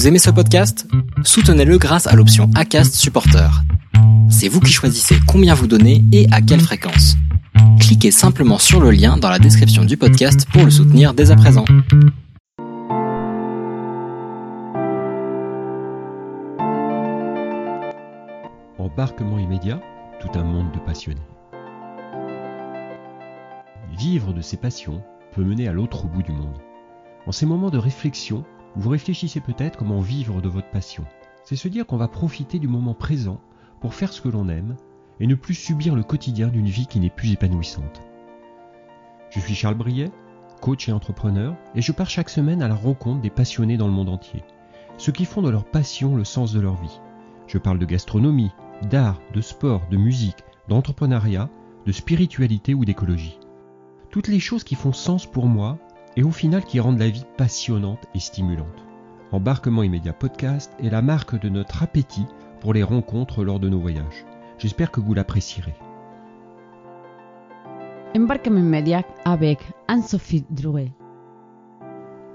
Vous aimez ce podcast? Soutenez-le grâce à l'option ACAST Supporter. C'est vous qui choisissez combien vous donnez et à quelle fréquence. Cliquez simplement sur le lien dans la description du podcast pour le soutenir dès à présent. Embarquement immédiat, tout un monde de passionnés. Vivre de ses passions peut mener à l'autre bout du monde. En ces moments de réflexion, vous réfléchissez peut-être comment vivre de votre passion. C'est se dire qu'on va profiter du moment présent pour faire ce que l'on aime et ne plus subir le quotidien d'une vie qui n'est plus épanouissante. Je suis Charles Briet, coach et entrepreneur, et je pars chaque semaine à la rencontre des passionnés dans le monde entier, ceux qui font de leur passion le sens de leur vie. Je parle de gastronomie, d'art, de sport, de musique, d'entrepreneuriat, de spiritualité ou d'écologie. Toutes les choses qui font sens pour moi et au final qui rendent la vie passionnante et stimulante. Embarquement immédiat podcast est la marque de notre appétit pour les rencontres lors de nos voyages. J'espère que vous l'apprécierez. Embarquement immédiat avec Anne-Sophie Drouet.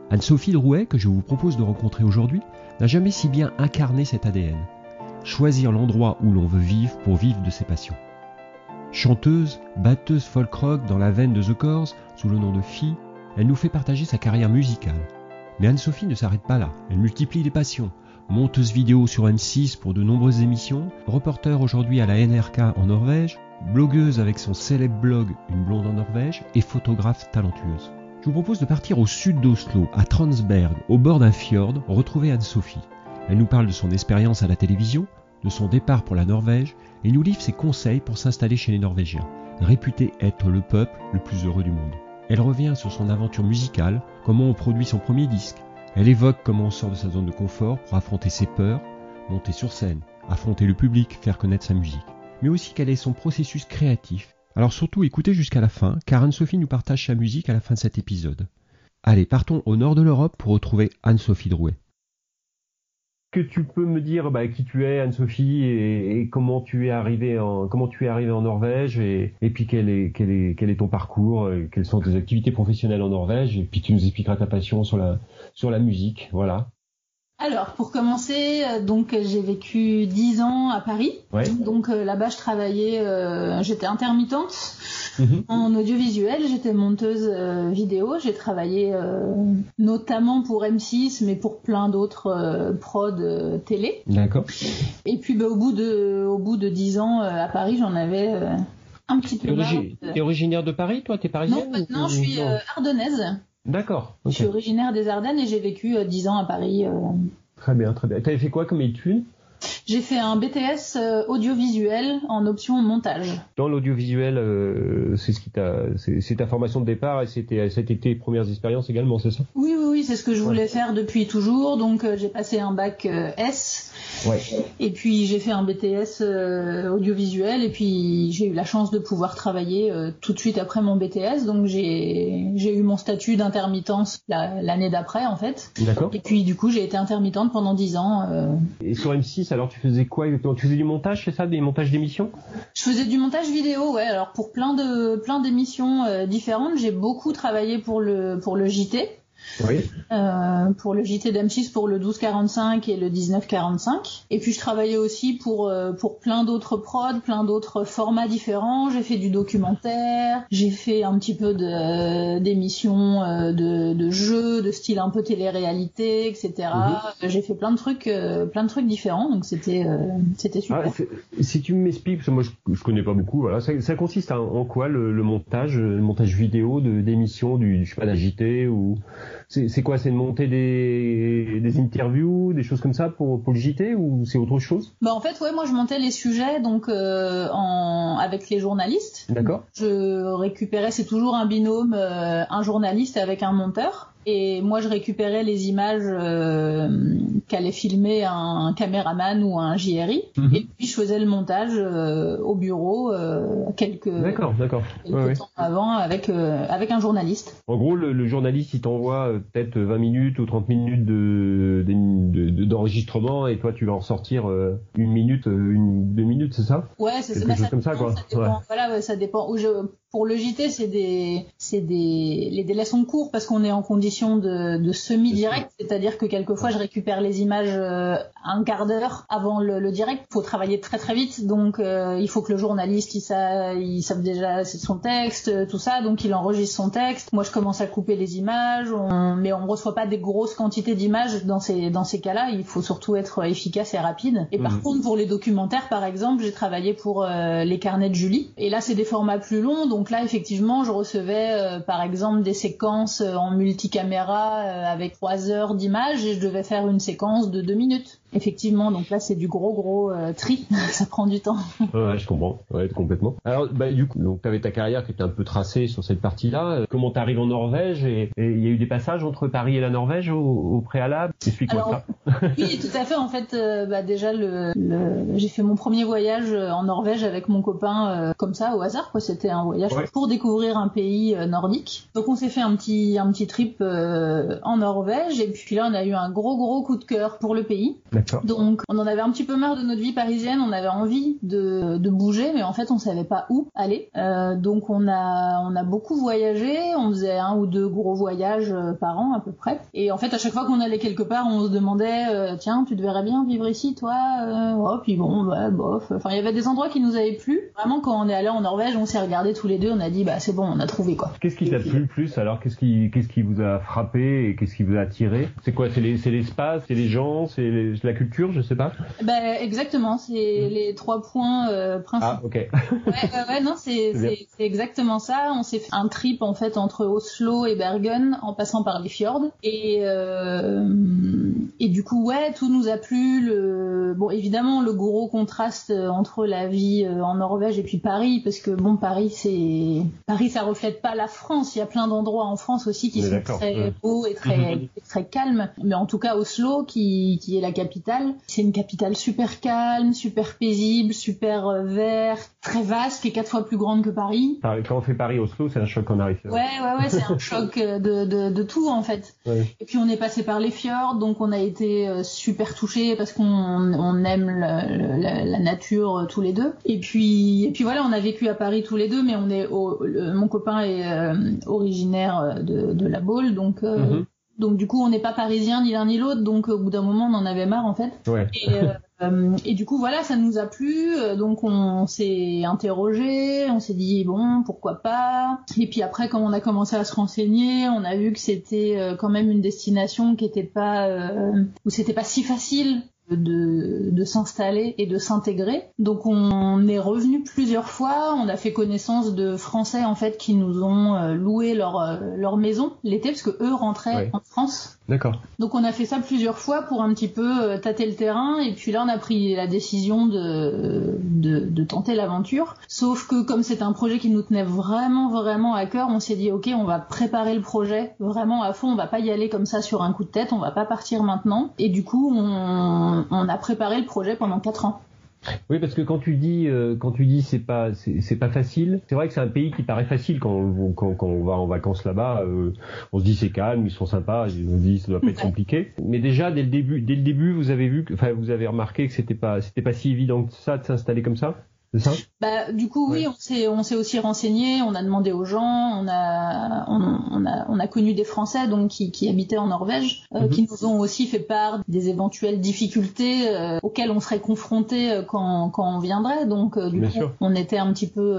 Anne-Sophie Drouet, que je vous propose de rencontrer aujourd'hui, n'a jamais si bien incarné cet ADN. Choisir l'endroit où l'on veut vivre pour vivre de ses passions. Chanteuse, batteuse folk rock dans la veine de The Corrs, sous le nom de Fille, elle nous fait partager sa carrière musicale. Mais Anne-Sophie ne s'arrête pas là, elle multiplie les passions. Monteuse vidéo sur M6 pour de nombreuses émissions, reporter aujourd'hui à la NRK en Norvège, blogueuse avec son célèbre blog Une blonde en Norvège et photographe talentueuse. Je vous propose de partir au sud d'Oslo, à Transberg, au bord d'un fjord, retrouver Anne-Sophie. Elle nous parle de son expérience à la télévision, de son départ pour la Norvège et nous livre ses conseils pour s'installer chez les Norvégiens, réputés être le peuple le plus heureux du monde. Elle revient sur son aventure musicale, comment on produit son premier disque. Elle évoque comment on sort de sa zone de confort pour affronter ses peurs, monter sur scène, affronter le public, faire connaître sa musique. Mais aussi quel est son processus créatif. Alors surtout écoutez jusqu'à la fin, car Anne-Sophie nous partage sa musique à la fin de cet épisode. Allez, partons au nord de l'Europe pour retrouver Anne-Sophie Drouet que tu peux me dire bah, qui tu es, Anne-Sophie, et, comment tu es arrivé en comment tu es en Norvège, et, puis quel est quel est quel est ton parcours, quelles sont tes activités professionnelles en Norvège, et puis tu nous expliqueras ta passion sur la sur la musique, voilà. Alors, pour commencer, euh, donc j'ai vécu dix ans à Paris. Donc euh, là-bas, je travaillais, euh, j'étais intermittente mhm. en audiovisuel, j'étais monteuse vidéo. J'ai travaillé notamment pour M6, mais pour plein d'autres prod télé. D'accord. Et puis, bah, au bout de, au bout de dix ans à Paris, j'en avais un petit peu. T'es originaire de Paris, toi? T'es parisienne Non, maintenant, je suis ardennaise. D'accord. Je suis originaire des Ardennes et j'ai vécu 10 euh, ans à Paris. Euh. Très bien, très bien. Tu avais fait quoi comme étude? J'ai fait un BTS euh, audiovisuel en option montage. Dans l'audiovisuel, c'est ce qui t'a, c'est ta formation de départ et c'était, c'était tes premières expériences également, c'est ça? Oui, oui, oui, c'est ce que je voulais faire depuis toujours. Donc j'ai passé un bac S et puis j'ai fait un BTS euh, audiovisuel et puis j'ai eu la chance de pouvoir travailler euh, tout de suite après mon BTS. Donc j'ai j'ai eu mon statut d'intermittence l'année d'après en fait. D'accord. Et puis du coup j'ai été intermittente pendant 10 ans. Euh. Et sur M6 alors tu faisais quoi exactement? Tu faisais du montage, c'est ça, des montages d'émissions? Je faisais du montage vidéo, ouais. Alors pour plein de plein d'émissions différentes, j'ai beaucoup travaillé pour le pour le JT. Oui. Euh, pour le JT d'M6 pour le 1245 et le 1945. Et puis je travaillais aussi pour euh, pour plein d'autres prods, plein d'autres formats différents. J'ai fait du documentaire, j'ai fait un petit peu de d'émissions euh, de, de jeux, de style un peu télé-réalité, etc. Mhm. J'ai fait plein de trucs, plein de trucs différents. Donc c'était c'était super. Ah, si tu m'expliques, parce que moi je, je, connais pas beaucoup. Voilà, ça, ça consiste en, quoi le, le, montage, le montage vidéo de d'émissions du je sais pas d'un JT ou c'est quoi C'est de monter des, des, interviews, des choses comme ça pour, pour le JT ou c'est autre chose? Bah en fait ouais, moi je montais les sujets donc euh, en avec les journalistes. D'accord. Je récupérais, c'est toujours un binôme, euh, un journaliste avec un monteur. Et moi, je récupérais les images euh, qu'allait filmer un caméraman ou un JRI. Mhm. Et puis, je faisais le montage euh, au bureau euh, quelques, d'accord, d'accord. temps avant avec, euh, avec un journaliste. En gros, le, le journaliste, il t'envoie euh, peut-être 20 minutes ou 30 minutes de, d'enregistrement et toi, tu vas en sortir une minute, une, deux minutes, c'est ça? Ouais, c'est ça. Quelque chose comme ça, quoi. Ça dépend, Voilà, ouais, ça dépend. Où je, pour le JT, c'est des, c'est des, les délais sont courts parce qu'on est en condition de, de semi-direct, c'est-à-dire que quelquefois je récupère les images euh, un quart d'heure avant le, le direct. Faut travailler très très vite, donc euh, il faut que le journaliste il, sa, il sache déjà son texte, euh, tout ça, donc il enregistre son texte. Moi je commence à couper les images, on, mais on reçoit pas des grosses quantités d'images dans ces dans ces cas-là. Il faut surtout être efficace et rapide. Et par Mhm. contre pour les documentaires par exemple, j'ai travaillé pour euh, les carnets de Julie. Et là c'est des formats plus longs, donc là effectivement je recevais euh, par exemple des séquences euh, en multicaméra euh, avec trois heures d'images et je devais faire une séquence de deux minutes. Effectivement, donc là c'est du gros gros euh, tri, ça prend du temps. Ouais, je comprends, ouais, complètement. Alors, bah, du coup, donc t'avais ta carrière qui était un peu tracée sur cette partie-là. Euh, Comment t'arrives en Norvège et il y a eu des passages entre Paris et la Norvège au, au préalable? Explique-moi ça. Oui, tout à fait. En fait, euh, bah, déjà, le, le- j'ai fait mon premier voyage en Norvège avec mon copain euh, comme ça au hasard. Quoi, c'était un voyage Ouais. pour découvrir un pays nordique. Donc, on s'est fait un petit un petit trip en Norvège et puis là, on a eu un gros gros coup de cœur pour le pays. Donc, on en avait un petit peu marre de notre vie parisienne. On avait envie de, de bouger, mais en fait, on savait pas où aller. Euh, donc, on a on a beaucoup voyagé. On faisait un ou deux gros voyages euh, par an à peu près. Et en fait, à chaque fois qu'on allait quelque part, on se demandait euh, tiens, tu te verrais bien vivre ici, toi euh, Oh, puis bon, bah, bof. Enfin, il y avait des endroits qui nous avaient plu. Vraiment, quand on est allé en Norvège, on s'est regardé tous les deux. On a dit bah c'est bon, on a trouvé quoi. Qu'est-ce qui t'a plu le plus alors? Qu'est-ce qui, qu'est-ce qui vous a frappé et qu'est-ce qui vous a attiré? C'est quoi? C'est les, c'est l'espace, c'est les gens, c'est la culture, je sais pas. Ben exactement, c'est les trois points euh, principaux. Ah, ok. Ouais, ouais, ouais, non, c'est exactement ça. On s'est fait un trip en fait entre Oslo et Bergen en passant par les fjords et euh, et du coup ouais, tout nous a plu. Le bon évidemment le gros contraste euh, entre la vie en Norvège et puis Paris parce que bon Paris c'est Paris ça reflète pas la France. Il y a plein d'endroits en France aussi qui sont très beaux et très et très calmes. Mais en tout cas Oslo qui qui est la capitale, c'est une capitale super calme, super paisible, super euh, vert, très vaste, qui est quatre fois plus grande que Paris. Quand on fait Paris-Oslo, c'est un choc en arrive. Ouais, ouais, ouais, c'est un choc euh, de, de, de tout en fait. Ouais. Et puis on est passé par les fjords, donc on a été euh, super touchés parce qu'on on aime le- la, la nature tous les deux. Et puis et puis voilà, on a vécu à Paris tous les deux, mais on est au, le- mon copain est euh, originaire de, de la Baule, donc euh, Mhm. Donc du coup on n'est pas parisien ni l'un ni l'autre, donc au bout d'un moment on en avait marre en fait. Ouais. Et, euh, euh, et du coup, voilà, ça nous a plu. euh, Donc, on s'est interrogé, on s'est dit bon, pourquoi pas. Et puis après, quand on a commencé à se renseigner, on a vu que c'était euh, quand même une destination qui était pas euh, où c'était pas si facile de, de s'installer et de s'intégrer. Donc on est revenu plusieurs fois, on a fait connaissance de Français en fait qui nous ont euh, loué leur, euh, leur maison l'été parce que eux rentraient en France. D'accord. Donc on a fait ça plusieurs fois pour un petit peu euh, tâter le terrain et puis là on a pris la décision de, de, de tenter l'aventure. Sauf que comme c'est un projet qui nous tenait vraiment vraiment à cœur, on s'est dit ok on va préparer le projet vraiment à fond, on va pas y aller comme ça sur un coup de tête, on va pas partir maintenant. Et du coup on, on a préparé le projet pendant quatre ans. Oui, parce que quand tu dis, euh, quand tu dis c'est pas, c'est pas facile. C'est vrai que c'est un pays qui paraît facile quand on, quand, quand on va en vacances là-bas. euh, on se dit c'est calme, ils sont sympas. On se dit ça doit pas être compliqué. Mais déjà dès le début, dès le début, vous avez vu, que- enfin vous avez remarqué que c'était pas, c'était pas si évident que ça de s'installer comme ça? Ça? Bah, du coup, oui, Ouais. on s'est, on s'est aussi renseigné, on a demandé aux gens, on a, on, on a, on a connu des Français donc qui, qui habitaient en Norvège, euh, Mhm. qui nous ont aussi fait part des éventuelles difficultés euh, auxquelles on serait confronté euh, quand, quand on viendrait. Donc, euh, du Bien coup, sûr. on était un petit peu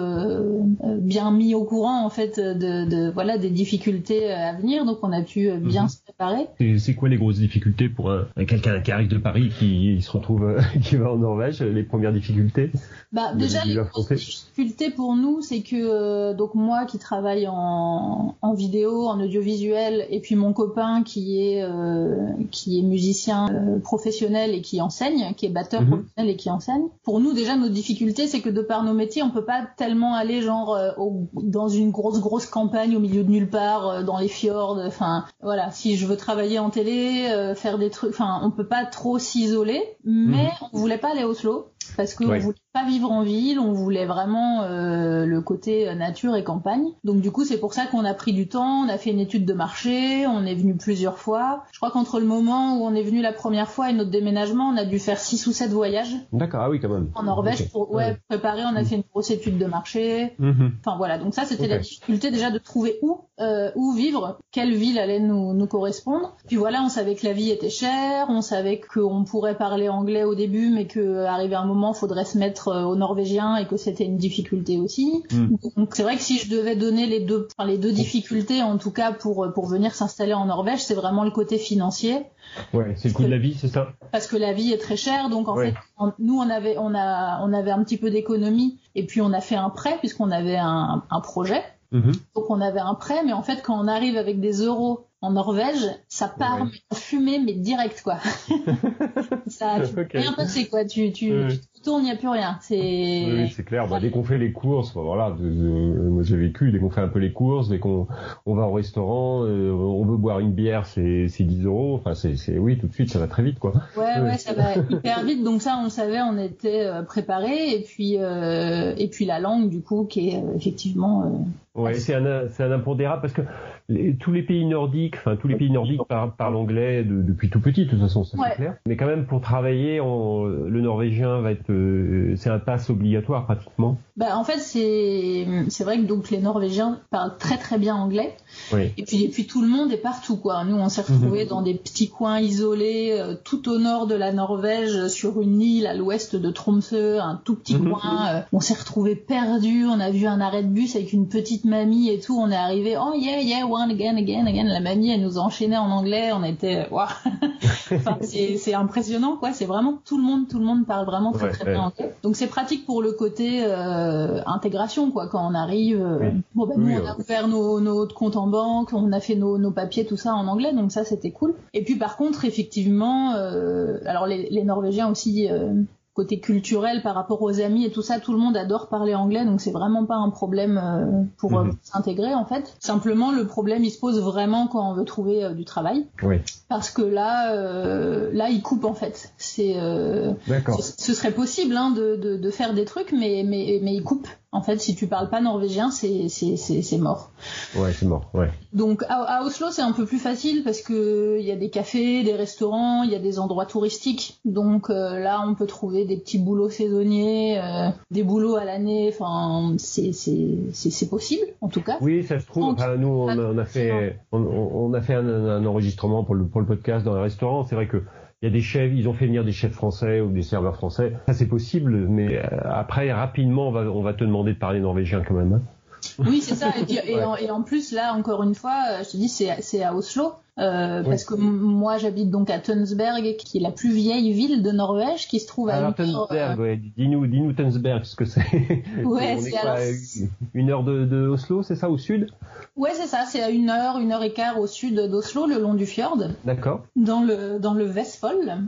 bien mis au courant en fait de, de voilà des difficultés à venir. Donc, on a pu bien Mhm. se préparer. C'est quoi les grosses difficultés pour un, un quelqu'un qui arrive de Paris qui il se retrouve qui va en Norvège Les premières difficultés? Bah, déjà, les difficultés pour nous, c'est que euh, donc moi qui travaille en, en vidéo, en audiovisuel, et puis mon copain qui est euh, qui est musicien euh, professionnel et qui enseigne, qui est batteur Mhm. professionnel et qui enseigne. Pour nous, déjà, nos difficultés, c'est que de par nos métiers, on peut pas tellement aller genre euh, au- dans une grosse grosse campagne au milieu de nulle part, dans les fjords. Enfin, voilà. Si je veux travailler en télé, faire des trucs, enfin, on peut pas trop s'isoler. Mais on voulait pas aller à Oslo parce qu'on Ouais. voulait pas vivre en ville, on voulait vraiment euh, le côté nature et campagne. Donc du coup, c'est pour ça qu'on a pris du temps, on a fait une étude de marché, on est venu plusieurs fois. Je crois qu'entre le moment où on est venu la première fois et notre déménagement, on a dû faire six ou sept voyages. D'accord, ah oui quand même. En Norvège pour ouais, préparer, on a fait une grosse étude de marché. Mhm. Enfin voilà, donc ça c'était la difficulté déjà de trouver où euh, où vivre, quelle ville allait nous, nous correspondre. Puis voilà, on savait que la vie était chère, on savait qu'on pourrait parler anglais au début, mais que arrivé un moment, faudrait se mettre euh, au norvégien et que c'était une difficulté aussi. Mm. Donc c'est vrai que si je devais donner les deux, enfin, les deux difficultés, en tout cas pour pour venir s'installer en Norvège, c'est vraiment le côté financier. Ouais, c'est le coût de la vie, c'est ça? Parce que la vie est très chère, donc en fait, nous on avait on a on avait un petit peu d'économie et puis on a fait un prêt puisqu'on avait un, un projet. Mm-hmm. Donc on avait un prêt, mais en fait quand on arrive avec des euros en Norvège, ça part ouais. fumer mais direct quoi. ça, tu okay. rien passer quoi. Tu, tu, tu te il n'y a plus rien. C'est. Oui, c'est clair. Bah, dès qu'on fait les courses, bah, voilà. moi j'ai vécu. Dès qu'on fait un peu les courses, dès qu'on on va au restaurant, euh, on veut boire une bière, c'est c'est 10 euros. Enfin c'est oui tout de suite ça va très vite quoi. Ouais ouais, ça va hyper vite. Donc ça on le savait, on était euh, préparé et puis euh, et puis la langue du coup qui est euh, effectivement. Ouais, c'est un c'est un impondérable parce que tous les pays nordiques, enfin tous les pays nordiques parlent, anglais depuis tout petit, de toute façon, ça c'est clair. Mais quand même, pour travailler, le norvégien va être, euh, c'est un pass obligatoire pratiquement. Bah en fait, c'est c'est vrai que donc les Norvégiens parlent très très bien anglais. Oui. Et puis et puis tout le monde est partout quoi. Nous, on s'est retrouvés mhm. dans des petits coins isolés, euh, tout au nord de la Norvège, sur une île à l'ouest de Tromsø, un tout petit mhm. coin. Euh, on s'est retrouvés perdus. On a vu un arrêt de bus avec une petite mamie et tout. On est arrivé, oh yeah yeah again, again, again. La mamie, elle nous enchaînait en anglais. On était, waouh. enfin, c'est impressionnant, quoi. C'est vraiment tout le monde, tout le monde parle vraiment très très bien anglais. Donc c'est pratique pour le côté euh, intégration, quoi. Quand on arrive, euh, bon ben nous on a ouvert nos, nos comptes en banque, on a fait nos, nos papiers, tout ça en anglais. Donc ça c'était cool. Et puis par contre, effectivement, euh, alors les, les Norvégiens aussi euh, côté culturel par rapport aux amis et tout ça, tout le monde adore parler anglais, donc c'est vraiment pas un problème euh, pour euh, mhm. s'intégrer en fait. Simplement, le problème il se pose vraiment quand on veut trouver euh, du travail, oui. parce que là, là, il coupe en fait. C'est, ce, serait possible hein, de, de, de, faire des trucs, mais mais mais il coupe. En fait, si tu parles pas norvégien, c'est c'est c'est mort. Ouais, c'est mort. Ouais. Donc à, Oslo, c'est un peu plus facile parce que il y a des cafés, des restaurants, il y a des endroits touristiques. Donc euh, là, on peut trouver des petits boulots saisonniers, euh, des boulots à l'année. Enfin, c'est c'est c'est possible en tout cas. Oui, ça se trouve. Enfin, nous, on, on, a fait on, on a fait un, un, enregistrement pour le pour le podcast dans un restaurant. C'est vrai que il y a des chefs, ils ont fait venir des chefs français ou des serveurs français. Ça c'est possible, mais euh, après rapidement on va, on va te demander de parler norvégien quand même. Hein. Oui, c'est ça. Et, en, plus, là, encore une fois, euh, je te dis, c'est à Oslo. Euh, parce que moi j'habite donc à Tønsberg, qui est la plus vieille ville de Norvège, qui se trouve à alors. Tønsberg, ouais. dis-nous, dis-nous Tønsberg, ce que c'est. Ouais, c'est alors... une heure de, de Oslo, c'est ça, au sud? Ouais, c'est ça, c'est à une heure, une heure et quart au sud d'Oslo, le long du fjord. D'accord. Dans le dans le Vestfold.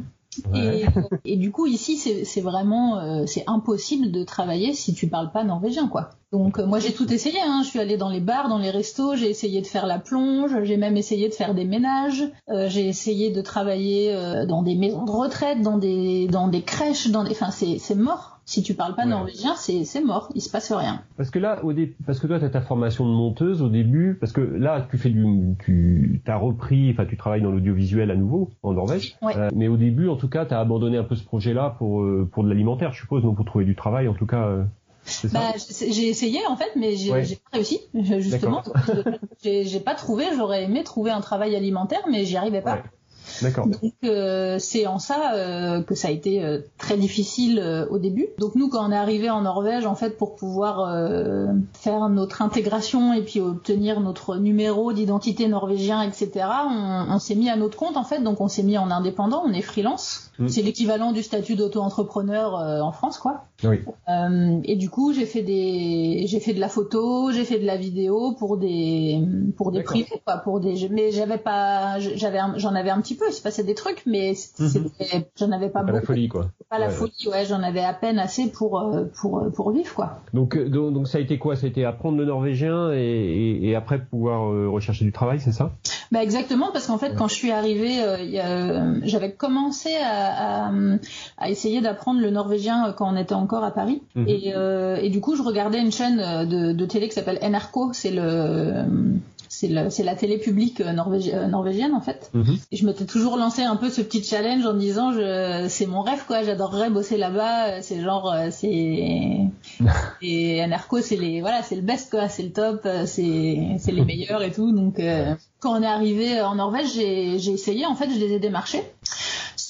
Et, et, du coup ici c'est vraiment euh, c'est impossible de travailler si tu parles pas norvégien quoi. Donc euh, moi j'ai tout essayé, hein. je suis allée dans les bars, dans les restos, j'ai essayé de faire la plonge, j'ai même essayé de faire des ménages, euh, j'ai essayé de travailler dans des maisons de retraite, dans des dans des crèches, dans des, enfin c'est mort. Si tu parles pas norvégien, c'est mort, il se passe rien. Parce que là au dé... parce que toi tu as ta formation de monteuse au début, parce que là tu fais du tu as repris, enfin tu travailles dans l'audiovisuel à nouveau en Norvège, ouais. mais au début en tout cas tu as abandonné un peu ce projet là pour pour de l'alimentaire, je suppose, non pour trouver du travail en tout cas. Bah, j'ai essayé en fait, mais j'ai pas réussi justement. j'ai pas trouvé. J'aurais aimé trouver un travail alimentaire, mais j'y arrivais pas. D'accord. Donc euh, c'est en ça euh, que ça a été euh, très difficile euh, au début. Donc nous quand on est arrivé en Norvège en fait pour pouvoir euh, faire notre intégration et puis obtenir notre numéro d'identité norvégien etc. On, on s'est mis à notre compte en fait donc on s'est mis en indépendant, on est freelance. Mmh. C'est l'équivalent du statut d'auto-entrepreneur en France quoi. Oui. et du coup j'ai fait des j'ai fait de la photo, j'ai fait de la vidéo pour des pour des prix quoi pour des mais j'avais pas j'avais j'en avais un petit peu, il se passait des trucs, mais mhm. j'en avais pas, pas beaucoup. la folie, quoi. Pas la folie, ouais, j'en avais à peine assez pour euh, pour euh, pour vivre, quoi. Donc euh, donc, donc ça a été quoi? Ça a été apprendre le norvégien et, et, et après pouvoir rechercher du travail, c'est ça? Bah exactement, parce qu'en fait, quand je suis arrivée, j'avais commencé à, à, à essayer d'apprendre le norvégien quand on était en encore à Paris. Mhm. Et, euh, et du coup, je regardais une chaîne euh, de, de télé qui s'appelle NRK. C'est le c'est la télé publique euh, norvégi- norvégienne en fait. Mhm. Et je m'étais toujours lancé un peu ce petit challenge en disant c'est mon rêve quoi, j'adorerais bosser là-bas, c'est genre c'est et c'est les voilà, c'est le best quoi, c'est le top, c'est les meilleurs et tout donc euh, quand on est arrivé en Norvège, j'ai essayé en fait, je les ai démarchés.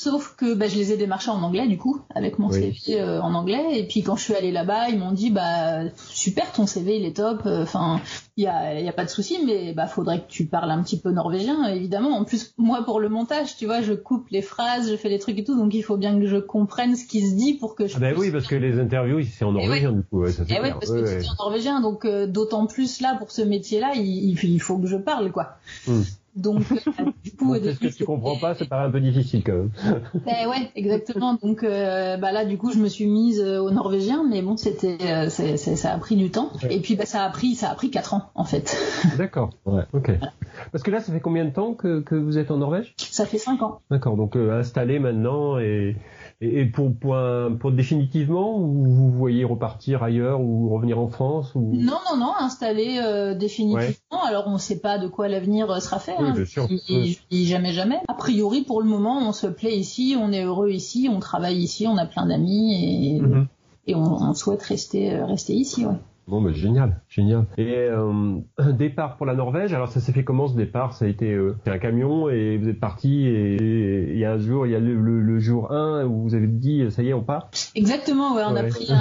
Sauf que bah, je les ai démarchés en anglais du coup, avec mon Oui. CV euh, en anglais. Et puis quand je suis allée là-bas, ils m'ont dit bah super, ton CV il est top. Enfin, il y a, y a pas de souci, mais bah faudrait que tu parles un petit peu norvégien, évidemment. En plus, moi pour le montage, tu vois, je coupe les phrases, je fais les trucs et tout, donc il faut bien que je comprenne ce qui se dit pour que je. Ah puisse- oui, parce que les interviews, c'est en norvégien du coup, ouais, ça c'est Eh ouais, clair. parce Ouais, que c'est en norvégien, donc euh, d'autant plus là pour ce métier-là, il, il- il faut que je parle quoi. Hmm. Donc euh, du coup, Bon, au c'est ce début, que tu comprends pas, ça paraît un peu difficile quand même. Ben ouais, exactement. Donc euh, bah là, du coup, je me suis mise euh, au norvégien, mais bon, c'était, euh, c'est- c'est- ça a pris du temps. Ouais. Et puis bah ça a pris, ça a pris quatre ans en fait. D'accord. Ouais. Ok. Parce que là, ça fait combien de temps que, que vous êtes en Norvège? Ça fait cinq ans. D'accord. Donc euh, installé maintenant et, et, et pour, pour, un- pour définitivement ou vous voyez repartir ailleurs ou revenir en France ou? Non, non, non, installé euh, définitivement. Alors on sait pas de quoi l'avenir euh, sera fait. Oui, hein. bien sûr. Je dis- je dis jamais, jamais. A priori, pour le moment, on se plaît ici, on est heureux ici, on travaille ici, on a plein d'amis et, Mhm. on, on souhaite rester, euh, rester ici. Ouais. Bon, bah, génial, génial. Et euh, un départ pour la Norvège. Alors, ça s'est fait comment ce départ? Ça a été euh, un camion et vous êtes parti et un jour, il y a le, le- le jour 1 où vous avez dit ça y est, on part. Exactement, ouais, on a pris un,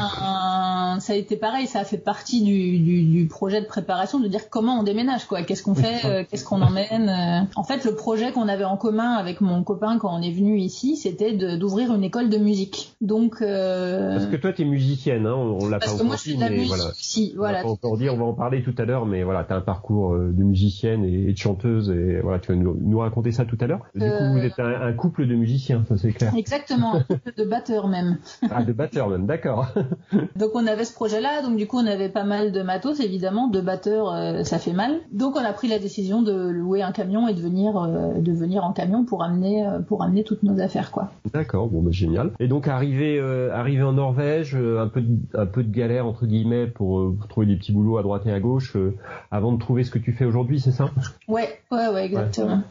un- ça a été pareil, ça a fait partie du, du, du projet de préparation de dire comment on déménage, quoi, qu'est-ce qu'on fait, euh, qu'est-ce qu'on emmène. euh. En fait, le projet qu'on avait en commun avec mon copain quand on est venu ici, c'était d'ouvrir une école de musique. Donc, euh, Parce que toi, tu es musicienne, hein, on, on l'a pas encore dit, mais musique voilà. On voilà. va pas encore dire, on va en parler tout à l'heure, mais voilà, tu as un parcours euh, de musicienne et, et de chanteuse et voilà, tu vas nous, nous raconter ça tout à l'heure. Du coup, Euh. vous êtes un, un couple de musiciens, ça c'est clair. Exactement, de batteurs même. Ah, de batteurs même, d'accord. Donc on avait ce projet-là, donc du coup on avait pas mal de matos évidemment, de batteurs euh, ça fait mal. Donc on a pris la décision de louer un camion et de venir euh, de venir en camion pour amener euh, pour amener toutes nos affaires quoi. D'accord, bon bah génial. Et donc arrivé euh, arrivé en Norvège, un peu de, un peu de galère entre guillemets pour, pour trouver des petits boulots à droite et à gauche avant de trouver ce que tu fais aujourd'hui, c'est ça? Ouais, ouais, ouais, exactement.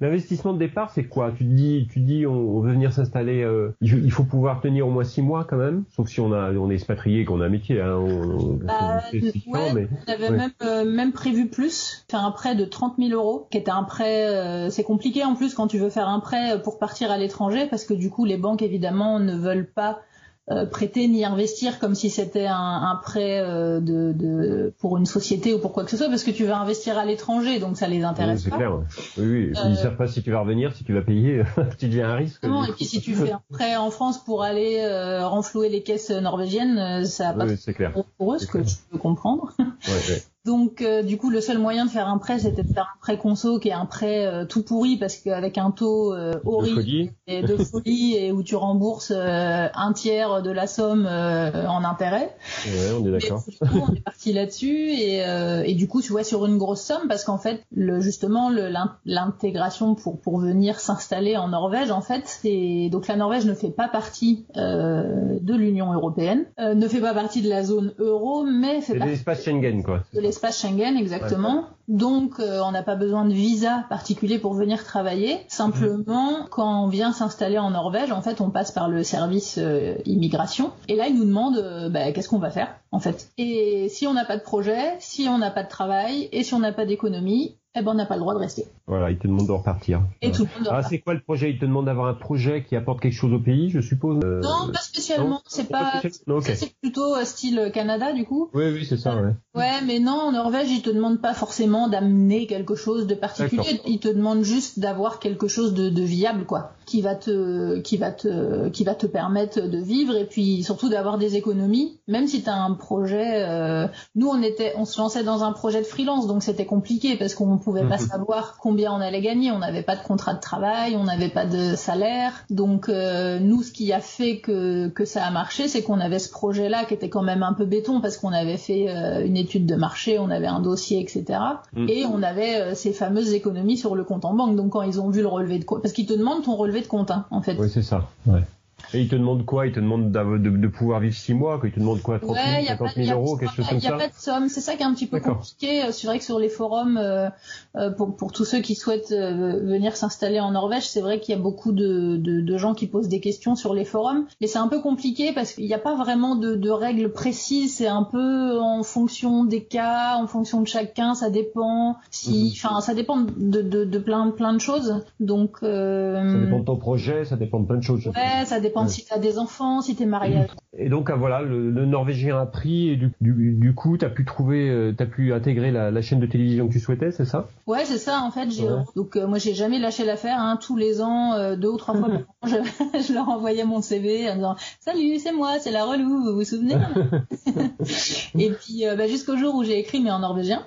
L'investissement de départ, c'est quoi? Tu te dis, tu te dis, on, on veut venir s'installer. euh, il, faut- il faut pouvoir tenir au moins six mois quand même, sauf si on a, on est expatrié, qu'on a un métier. Hein, on, Bah, mais avait Ouais. même euh, même prévu plus, faire un prêt de 30 000 euros, qui était un prêt. euh, c'est compliqué en plus quand tu veux faire un prêt pour partir à l'étranger, parce que du coup les banques évidemment ne veulent pas euh, prêter ni investir comme si c'était un, un prêt euh, de, de pour une société ou pour quoi que ce soit, parce que tu vas investir à l'étranger, donc ça les oui, intéresse c'est pas. clair. ouais. Oui, oui. Euh, Ils savent pas si tu vas revenir, si tu vas payer. tu deviens un risque. Du Et puis si tu fais un prêt en France pour aller euh, renflouer les caisses norvégiennes, ça a pas Oui, c'est clair. pour eux, ce que clair. je peux comprendre. Ouais, ouais. Donc euh, du coup le seul moyen de faire un prêt c'était de faire un prêt conso qui est un prêt euh, tout pourri parce qu'avec un taux euh, De horrible folie. et de folie et où tu rembourses euh, un tiers de la somme euh, en intérêt. Ouais, on est d'accord. du coup, on est parti là-dessus et, euh, et du coup tu vois sur une grosse somme parce qu'en fait le justement l'intégration pour pour venir s'installer en Norvège en fait c'est donc la Norvège ne fait pas partie euh, de l'Union européenne, euh, ne fait pas partie de la zone euro mais fait partie l'espace Schengen, quoi. de l'espace Schengen exactement. Donc euh, on n'a pas besoin de visa particulier pour venir travailler. Simplement quand on vient s'installer en Norvège, en fait on passe par le service euh, immigration et là ils nous demandent euh, bah, qu'est-ce qu'on va faire en fait. Et si on n'a pas de projet, si on n'a pas de travail et si on n'a pas d'économie, eh ben on n'a pas le droit de rester. Voilà, ils te demandent de repartir. Et tout le monde doit Ah, c'est quoi le projet? Ils te demandent d'avoir un projet qui apporte quelque chose au pays, je suppose? Euh, Non, pas spécialement. C'est pas C'est plutôt euh, style Canada du coup. Oui, oui, c'est ça, ouais. Ouais, mais non, en Norvège, ils te demandent pas forcément d'amener quelque chose de particulier. Ils te demandent juste d'avoir quelque chose de, de viable, quoi, qui va te, qui va te, qui va te permettre de vivre et puis surtout d'avoir des économies. Même si t'as un projet, euh, nous on était, on se lançait dans un projet de freelance, donc c'était compliqué parce qu'on pouvait pas Mhm. savoir combien on allait gagner. On n'avait pas de contrat de travail, on n'avait pas de salaire. Donc euh, nous, ce qui a fait que que ça a marché, c'est qu'on avait ce projet-là qui était quand même un peu béton parce qu'on avait fait euh, une étude de marché, on avait un dossier, etc. Mhm. Et on avait ces fameuses économies sur le compte en banque. Donc quand ils ont vu le relevé de compte, parce qu'ils te demandent ton relevé de compte, hein, en fait. Oui, c'est ça. Et ils te demandent quoi? Ils te demandent de, de, pouvoir vivre six mois, Ils te demandent quoi? 30 000, 50 000 euros, quelque chose comme ça? Il n'y a pas de somme, c'est ça qui est un petit peu compliqué. C'est vrai que sur les forums, euh, euh, pour, pour tous ceux qui souhaitent euh, venir s'installer en Norvège, c'est vrai qu'il y a beaucoup de, gens qui posent des questions sur les forums, mais c'est un peu compliqué parce qu'il n'y a pas vraiment de, règles précises. C'est un peu en fonction des cas, en fonction de chacun, ça dépend. Si, mhm. enfin, ça dépend de, plein, plein de choses. Donc, ça dépend de ton projet, ça dépend de plein de choses. Ouais, ça dépend si tu as des enfants, si tu es marié. Et donc ah, voilà, le, Norvégien a pris et du, du, du coup, tu as pu trouver, euh, tu as pu intégrer la, la, chaîne de télévision que tu souhaitais, c'est ça? Ouais, c'est ça. En fait, donc euh, moi j'ai jamais lâché l'affaire. Hein, tous les ans, euh, deux ou trois fois, je, je, leur envoyais mon CV en disant "Salut, c'est moi, c'est la relou, vous vous souvenez Et puis bah, jusqu'au jour où j'ai écrit mais en norvégien.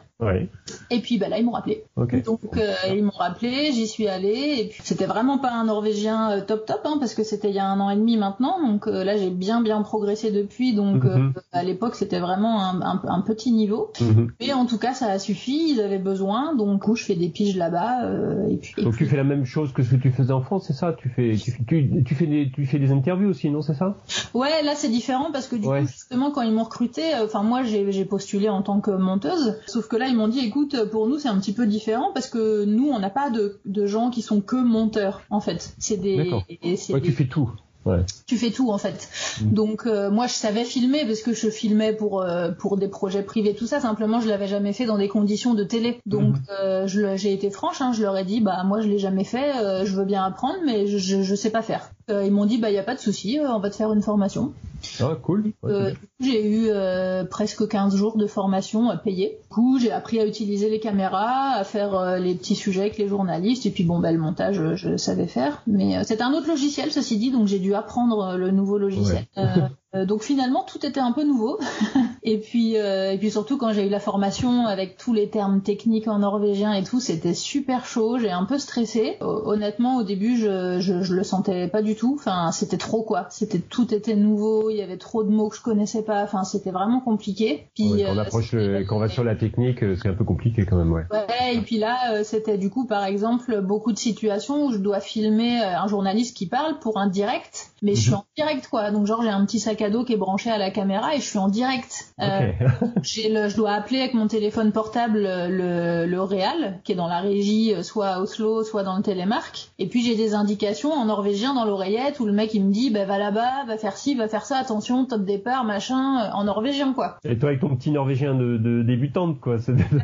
Et puis bah là ils m'ont rappelé. Donc euh, ils m'ont rappelé, j'y suis allée et puis c'était vraiment pas un Norvégien euh, top top hein, parce que c'était il y a un an et demi maintenant. Donc euh, là j'ai bien bien progressé depuis. Donc mhm. à l'époque c'était vraiment un, petit niveau. Mhm. Mais en tout cas ça a suffi. Ils avaient besoin. Donc je fais des piges là-bas. et puis, donc tu fais la même chose que ce que tu faisais en France, c'est ça? Tu fais tu, tu, fais des tu fais des interviews aussi, non C'est ça? Ouais, là c'est différent parce que du coup justement quand ils m'ont recruté, enfin moi j'ai postulé en tant que monteuse. Sauf que là ils m'ont dit écoute pour nous c'est un petit peu différent parce que nous on n'a pas de, de, gens qui sont que monteurs en fait c'est des, ouais, tu fais tout Ouais. Tu fais tout en fait. Mm. Donc euh, moi je savais filmer parce que je filmais pour euh, pour des projets privés tout ça. Simplement je l'avais jamais fait dans des conditions de télé. Donc mm. euh, j'ai été franche. Hein, je leur ai dit bah moi je l'ai jamais fait. je veux bien apprendre mais je, je, je sais pas faire. ils m'ont dit bah il y a pas de souci. on va te faire une formation. Ah, cool. Euh, j'ai eu euh, presque 15 jours de formation à payer. Du coup, j'ai appris à utiliser les caméras, à faire euh, les petits sujets avec les journalistes, et puis bon, bah, le montage, je, savais faire. Mais c'est un autre logiciel, ceci dit, donc j'ai dû apprendre le nouveau logiciel. Euh, donc finalement tout était un peu nouveau. Et puis euh, et puis surtout quand j'ai eu la formation avec tous les termes techniques en norvégien et tout c'était super chaud. J'ai un peu stressé. Honnêtement au début je, je, je le sentais pas du tout. Enfin c'était trop quoi. C'était tout était nouveau. Il y avait trop de mots que je connaissais pas. Enfin c'était vraiment compliqué. Puis quand on euh, approche le, quand on va sur la technique c'est un peu compliqué quand même ouais. Ouais et puis là c'était du coup par exemple beaucoup de situations où je dois filmer un journaliste qui parle pour un direct mais je suis mhm. en direct quoi. Donc genre j'ai un petit sac cadeau qui est branché à la caméra et je suis en direct. Euh, je dois appeler avec mon téléphone portable le, le Réal, qui est dans la régie, euh, soit à Oslo, soit dans le télémarque. Et puis j'ai des indications en norvégien dans l'oreillette où le mec il me dit bah, va là-bas, va faire ci, va faire ça, attention, top départ, machin, euh, en norvégien quoi. Et toi avec ton petit norvégien de, débutante quoi.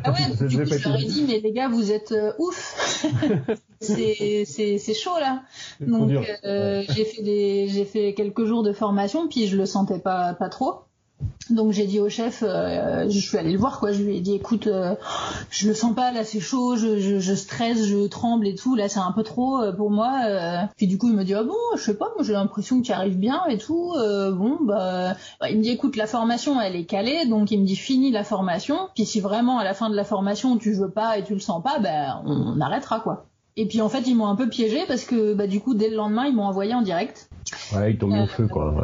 Ah ouais, du coup, je leur ai dit mais les gars vous êtes ouf. c'est chaud là. Donc j'ai fait des j'ai fait quelques jours de formation puis je le sentais pas pas trop. Donc j'ai dit au chef, euh, je suis allée le voir quoi, je lui ai dit écoute, euh, je le sens pas là, c'est chaud, je, stresse, je tremble et tout, là c'est un peu trop euh, pour moi. Puis du coup il me dit ah bon, je sais pas, moi j'ai l'impression que tu arrives bien et tout. bon bah, il me dit écoute la formation elle est calée, donc il me dit fini la formation. Puis si vraiment à la fin de la formation tu veux pas et tu le sens pas, ben on, on arrêtera quoi. Et puis en fait ils m'ont un peu piégé parce que bah du coup dès le lendemain ils m'ont envoyé en direct. Ouais, ils t'ont mis au feu, quoi.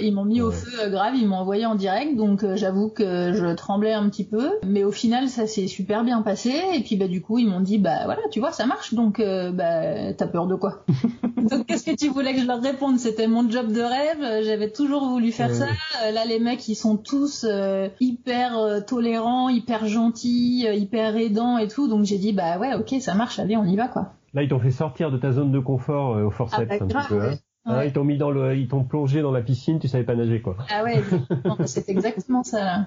Ils m'ont mis au feu euh, grave, ils m'ont envoyé en direct, donc euh, j'avoue que je tremblais un petit peu, mais au final ça s'est super bien passé. Et puis bah du coup ils m'ont dit bah voilà, tu vois ça marche, donc euh, bah t'as peur de quoi? Donc qu'est-ce que tu voulais que je leur réponde? C'était mon job de rêve, j'avais toujours voulu faire ça. Là les mecs ils sont tous hyper tolérants, hyper gentils, hyper aidants et tout, donc j'ai dit bah ouais ok ça marche, allez on y va quoi. Là, ils t'ont fait sortir de ta zone de confort euh, au forceps ah, bah, un petit peu. Hein. Ah, ils t'ont mis dans le, ils t'ont plongé dans la piscine, tu savais pas nager quoi. Ah ouais, c'est exactement ça. Là.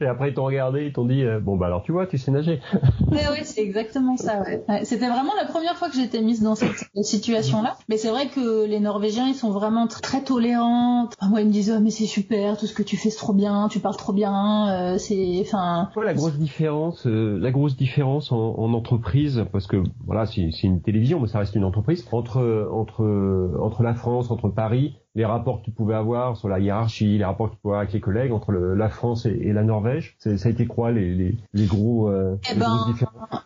Et après, ils t'ont regardé, ils t'ont dit, euh, bon, bah alors tu vois, tu sais nager. ouais, ouais, c'est exactement ça, ouais. C'était vraiment la première fois que j'étais mise dans cette situation-là. Mais c'est vrai que les Norvégiens, ils sont vraiment très tolérants. moi, ils me disent, oh, mais c'est super, tout ce que tu fais, c'est trop bien, tu parles trop bien, euh, c'est, enfin. la grosse différence, euh, la grosse différence en, en, entreprise, parce que, voilà, c'est une télévision, mais ça reste une entreprise, entre, entre, entre la France, entre Paris, les rapports que tu pouvais avoir sur la hiérarchie, les rapports que tu pouvais avoir avec les collègues entre la France et, la Norvège. Ça a été quoi les, les, gros euh, eh ben,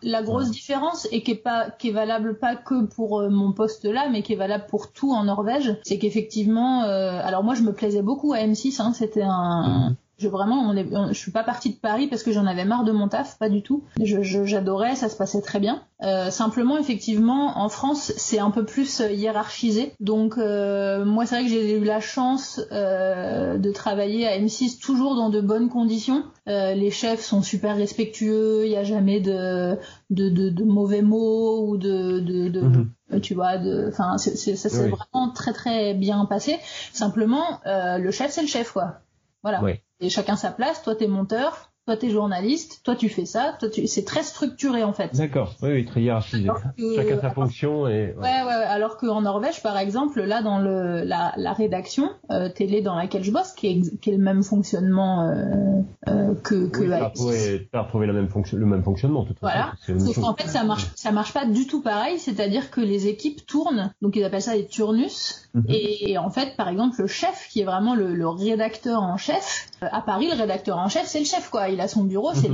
La grosse différence et qui est pas qui est valable pas que pour euh, mon poste là, mais qui est valable pour tout en Norvège, c'est qu'effectivement, euh, alors moi je me plaisais beaucoup à M6, hein, c'était un, Je vraiment, on est, je suis pas partie de Paris parce que j'en avais marre de mon taf, pas du tout. Je, j'adorais, ça se passait très bien. Euh, simplement, effectivement, en France, c'est un peu plus euh, hiérarchisé. Donc, euh, moi, c'est vrai que j'ai eu la chance euh, de travailler à M6 toujours dans de bonnes conditions. Les chefs sont super respectueux, il n'y a jamais de, de, de, de, mauvais mots ou de, de, de mhm. tu vois, de, enfin, ça s'est vraiment très très bien passé. Simplement, le chef, c'est le chef, quoi. Voilà. Et chacun sa place. Toi, t'es monteur. Toi, t'es journaliste. Toi, tu fais ça. Toi, tu... c'est très structuré en fait. D'accord. Oui, oui, très hiérarchisé. Chacun sa fonction et. Ouais, ouais. ouais. Alors qu'en Norvège, par exemple, là, dans le la, la rédaction euh, télé dans laquelle je bosse, qui est, qui est le même fonctionnement euh, euh, que que. Oui, t'as retrouvé, la même fonction, le même fonctionnement, de toute voilà. façon. Sauf qu'en fait, ça marche, ça marche pas du tout pareil. C'est-à-dire que les équipes tournent. Donc, ils appellent ça des turnus. Mhm. Et, en fait, par exemple, le chef, qui est vraiment le, le rédacteur en chef, euh, à Paris, le rédacteur en chef, c'est le chef, quoi. Il a son bureau, c'est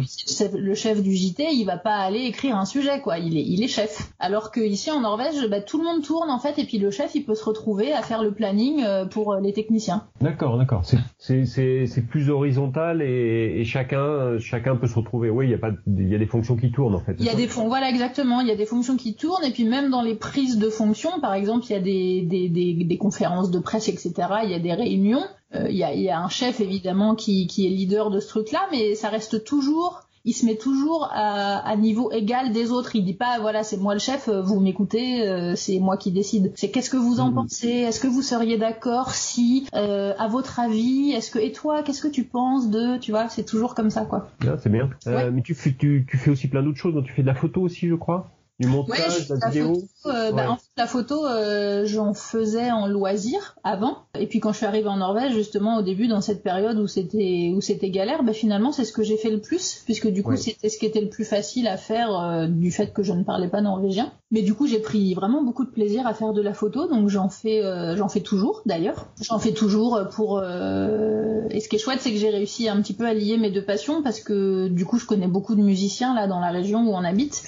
mhm. le chef du JT, il va pas aller écrire un sujet, quoi. Il est, il est chef. Alors que ici en Norvège, bah, tout le monde tourne, en fait, et puis le chef, il peut se retrouver à faire le planning euh, pour euh, les techniciens. D'accord, d'accord. C'est plus horizontal et, et, chacun, chacun peut se retrouver. Oui, il y a pas, il y a des fonctions qui tournent, en fait. Il y a des fonctions, voilà, exactement. Il y a des fonctions qui tournent, et puis même dans les prises de fonctions, par exemple, il y a des, des, des des conférences de presse, etc. Il y a des réunions. Euh, il, y a, il, y a, un chef évidemment qui, qui est leader de ce truc-là, mais ça reste toujours il se met toujours à, à, niveau égal des autres. Il dit pas voilà c'est moi le chef, euh, vous m'écoutez, euh, c'est moi qui décide. C'est qu'est-ce que vous en mm. pensez? Est-ce que vous seriez d'accord si, euh, à votre avis, est-ce que et toi qu'est-ce que tu penses de, tu vois, c'est toujours comme ça quoi. Ah, c'est bien. mais tu fais tu, tu fais aussi plein d'autres choses. Donc tu fais de la photo aussi, je crois du montage, de la, vidéo. Photo, euh, bah, en fait, la photo, euh, j'en faisais en loisir avant. Et puis quand je suis arrivée en Norvège, justement au début, dans cette période où c'était où c'était galère, bah, finalement c'est ce que j'ai fait le plus, puisque du coup c'était ce qui était le plus facile à faire euh, du fait que je ne parlais pas norvégien. Mais du coup j'ai pris vraiment beaucoup de plaisir à faire de la photo, donc j'en fais euh, j'en fais toujours d'ailleurs. J'en fais toujours pour. Et ce qui est chouette, c'est que j'ai réussi un petit peu à lier mes deux passions, parce que du coup je connais beaucoup de musiciens là dans la région où on habite,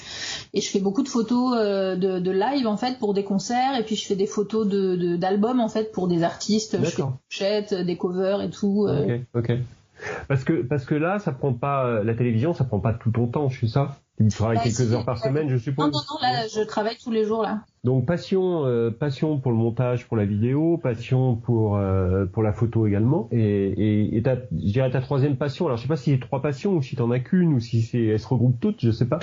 et je fais beaucoup de photos de, de, live en fait pour des concerts et puis je fais des photos de d'albums en fait pour des artistes, je fais des des covers et tout. Euh. Ok, ok. Parce que parce que là, ça prend pas la télévision, ça prend pas tout ton temps, je suis ça? Tu travailles bah, quelques heures par semaine, je suppose. Non, non, non, là, je travaille tous les jours là. Donc passion, euh, passion pour le montage, pour la vidéo, passion pour euh, pour la photo également, et et, ta, je dirais ta troisième passion. Alors je sais pas si c'est trois passions ou si t'en as qu'une ou si c'est elles se regroupent toutes, je sais pas.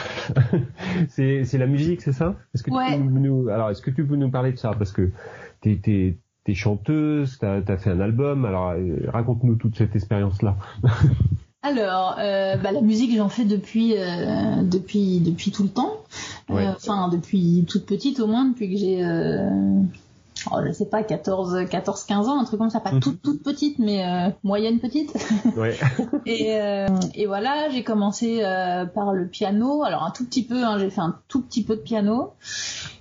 c'est c'est la musique, c'est ça? Est-ce que tu peux nous alors est-ce que tu peux nous parler de ça? Parce que t'es t'es t'es chanteuse, t'as as fait un album. Alors euh, raconte-nous toute cette expérience là. Alors, euh, bah, la musique, j'en fais depuis euh, depuis depuis tout le temps. Euh, enfin, depuis toute petite au moins, depuis que j'ai oh, je sais pas 14 14 15 ans, un truc comme ça, pas mhm. toute toute petite mais moyenne petite. Ouais. et et voilà, j'ai commencé par le piano. Alors un tout petit peu, hein, j'ai fait un tout petit peu de piano.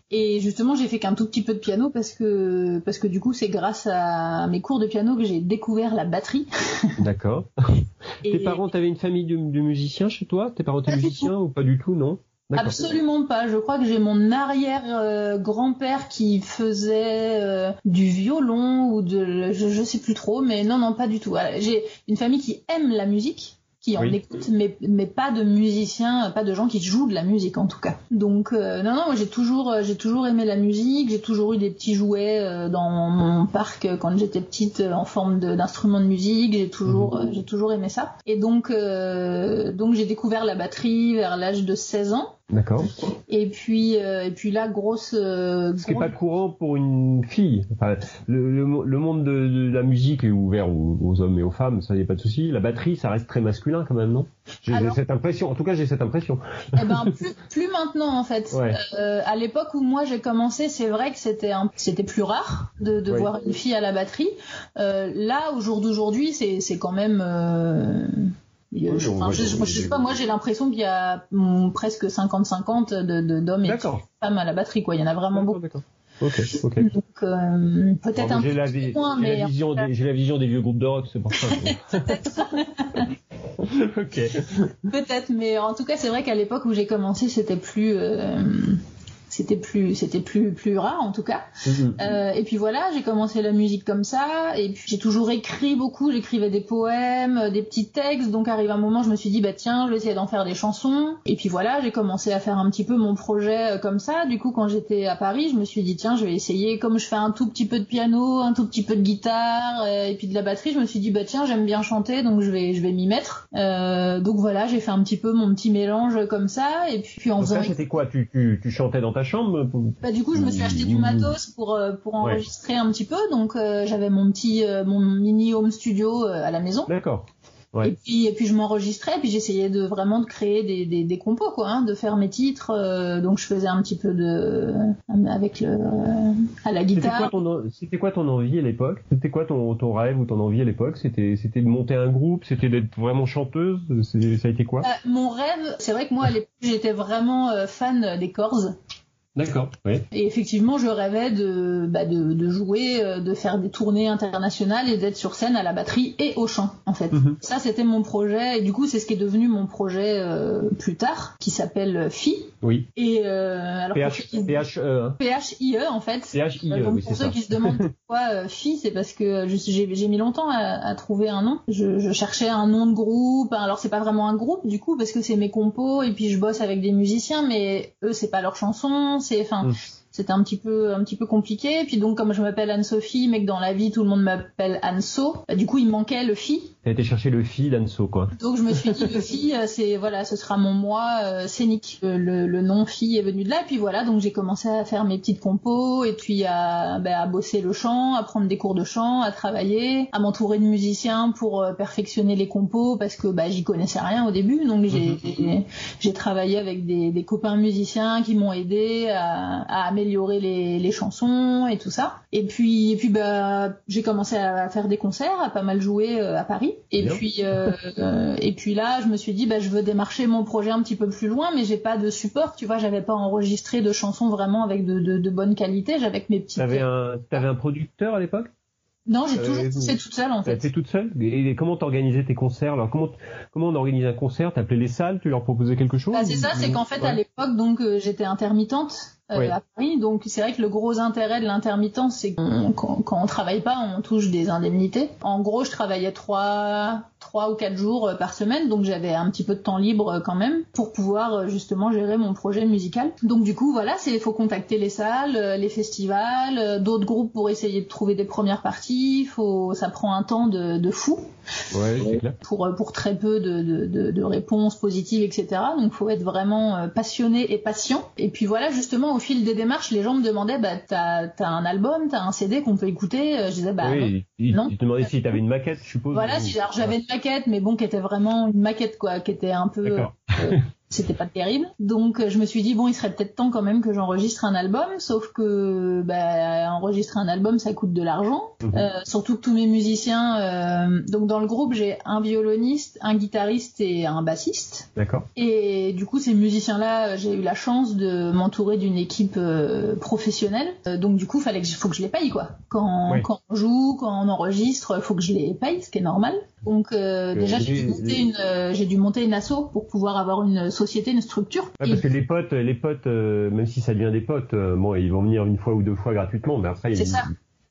Et justement, j'ai fait qu'un tout petit peu de piano parce que parce que du coup, c'est grâce à mes cours de piano que j'ai découvert la batterie. D'accord. Tes parents, t'avais une famille de, musiciens chez toi? Tes parents étaient musiciens ou pas du tout, non? Absolument pas. Je crois que j'ai mon arrière grand-père qui faisait euh, du violon ou de, je, je sais plus trop, mais non, non, pas du tout. J'ai une famille qui aime la musique, qui en écoute, mais, mais pas de musiciens, pas de gens qui jouent de la musique en tout cas. Donc euh, non non, moi j'ai toujours euh, j'ai toujours aimé la musique, j'ai toujours eu des petits jouets euh, dans mon parc quand j'étais petite en forme d'instruments de, musique, j'ai toujours mhm. j'ai toujours aimé ça. Et donc donc j'ai découvert la batterie vers l'âge de 16 ans. D'accord. Et puis euh, et puis là grosse. Euh, Ce qui n'est pas courant pour une fille. Enfin, le, le, monde de, de, la musique est ouvert aux, hommes et aux femmes, ça n'y a pas de souci. La batterie, ça reste très masculin quand même, non? J'ai cette impression. En tout cas, j'ai cette impression. Eh ben plus, plus maintenant en fait. Euh, à l'époque où moi j'ai commencé, c'est vrai que c'était c'était plus rare de, de voir une fille à la batterie. Euh, là, au jour d'aujourd'hui, c'est c'est quand même je, sais pas, moi j'ai l'impression qu'il y a mm, presque 50-50 de, d'hommes et de femmes à la batterie, quoi. Il y en a vraiment beaucoup. Ok, ok. Donc euh, peut-être un peu moins, mais la vision des, j'ai la vision des vieux groupes de rock, c'est pour ça. ok. Peut-être, mais en tout cas c'est vrai qu'à l'époque où j'ai commencé, c'était plus, euh, c'était plus c'était plus plus rare en tout cas. Mhm. Euh, et puis voilà, j'ai commencé la musique comme ça, et puis j'ai toujours écrit beaucoup, j'écrivais des poèmes, euh, des petits textes, donc arrive un moment, je me suis dit, bah tiens, je vais essayer d'en faire des chansons, et puis voilà, j'ai commencé à faire un petit peu mon projet euh, comme ça, du coup quand j'étais à Paris, je me suis dit, tiens, je vais essayer, comme je fais un tout petit peu de piano, un tout petit peu de guitare, et puis de la batterie, je me suis dit, bah tiens, j'aime bien chanter, donc je vais, je vais m'y mettre. Euh, donc voilà, j'ai fait un petit peu mon petit mélange comme ça, et puis en Donc faisant ça, c'était quoi? Tu, tu, tu chantais dans ta chambre pour- bah du coup je me suis acheté du Mmh. matos pour euh, pour Ouais. enregistrer un petit peu. Donc euh, j'avais mon petit euh, mon mini home studio euh, à la maison. D'accord. Ouais. et puis et puis je m'enregistrais. Puis j'essayais de vraiment de créer des des, des compos quoi hein, de faire mes titres. Euh, donc je faisais un petit peu de avec le euh, à la guitare. c'était quoi ton envie à l'époque? C'était quoi ton ton rêve ou ton envie à l'époque? C'était c'était de monter un groupe, c'était d'être vraiment chanteuse, ça a été quoi? Bah, mon rêve c'est vrai que moi à l'époque j'étais vraiment euh, fan des Corrs D'accord. Et effectivement, je rêvais de, bah, de, de jouer, euh, de faire des tournées internationales et d'être sur scène à la batterie et au chant, en fait. Mhm. Ça, c'était mon projet. Et du coup, c'est ce qui est devenu mon projet euh, plus tard, qui s'appelle Phi. Oui. Et euh, alors, ceux PH euh, PHIE, en fait. PHIE, Euh, donc oui, pour ceux ça. qui se demandent pourquoi euh, Phi, c'est parce que j'ai j'ai mis longtemps à, à trouver un nom. Je, je cherchais un nom de groupe. Alors c'est pas vraiment un groupe du coup parce que c'est mes compos et puis je bosse avec des musiciens, mais eux c'est pas leurs chansons. C'est enfin Mm. c'était un petit peu un petit peu compliqué. Puis donc comme je m'appelle Anne-Sophie, mais que dans la vie tout le monde m'appelle Anso, bah, du coup il manquait le Phi. T'as été chercher le fil d'Anso, quoi. Donc je me suis dit le Phi, euh, c'est voilà, ce sera mon moi euh, scénique. Euh, Le, le nom Phi est venu de là. Et puis voilà, donc j'ai commencé à faire mes petites compos et puis à, ben, à bosser le chant, à prendre des cours de chant, à travailler, à m'entourer de musiciens pour euh, perfectionner les compos parce que bah, j'y connaissais rien au début. Donc j'ai j'ai- j'ai travaillé avec des, des copains musiciens qui m'ont aidé à, à améliorer les, les chansons et tout ça. Et puis et puis bah j'ai commencé à faire des concerts, à pas mal jouer à Paris. Et Bien. puis euh, euh, et puis là je me suis dit bah je veux démarcher mon projet un petit peu plus loin, mais j'ai pas de support. Tu vois, j'avais pas enregistré de chansons vraiment avec de, de, de bonne qualité. J'avais mes petites. T'avais un t'avais un producteur à l'époque? Non, j'ai Euh, toujours vous- poussé toute seule en fait. T'étais toute seule? Et, comment t'organisais tes concerts? Alors comment comment on organise un concert? T'appelais les salles Tu leur proposais quelque chose Bah, c'est ça, c'est qu'en fait à l'époque donc euh, j'étais intermittente euh, Oui. à Paris, donc c'est vrai que le gros intérêt de l'intermittence c'est qu'on quand, quand on travaille pas on touche des indemnités. En gros je travaillais trois trois ou quatre jours euh, par semaine, donc j'avais un petit peu de temps libre euh, quand même pour pouvoir euh, justement gérer mon projet musical. Donc du coup voilà, c'est il faut contacter les salles, les festivals, d'autres groupes pour essayer de trouver des premières parties. Faut ça prend un temps de, de fou Ouais, clair. pour euh, pour très peu de, de, de, de réponses positives, etc. Donc faut être vraiment euh, passionné et patient. Et puis voilà, justement au fil des démarches, les gens me demandaient, bah t'as t'as un album, t'as un CD qu'on peut écouter. Euh, Je disais bah non. oui, non. il te demandait si t'avais une maquette, je suppose. Voilà, ou- si j'avais une maquette, mais bon, qui était vraiment une maquette quoi, qui était un peu c'était pas terrible. Donc euh, je me suis dit bon, il serait peut-être temps quand même que j'enregistre un album, sauf que bah, enregistrer un album ça coûte de l'argent. Mhm. Euh, surtout que tous mes musiciens, euh, donc dans le groupe j'ai un violoniste, un guitariste et un bassiste. D'accord. Et du coup ces musiciens-là, j'ai eu la chance de m'entourer d'une équipe euh, professionnelle. Donc du coup fallait que je- faut que je les paye quoi. Quand, Oui. quand on joue, quand on enregistre, faut que je les paye, ce qui est normal. Donc euh, Euh, déjà j'ai dû monter une, euh, j'ai dû monter une asso pour pouvoir avoir une société, une structure. Ouais, parce que les potes, les potes, euh, même si ça devient des potes, euh, bon, ils vont venir une fois ou deux fois gratuitement, mais après, ils, ça.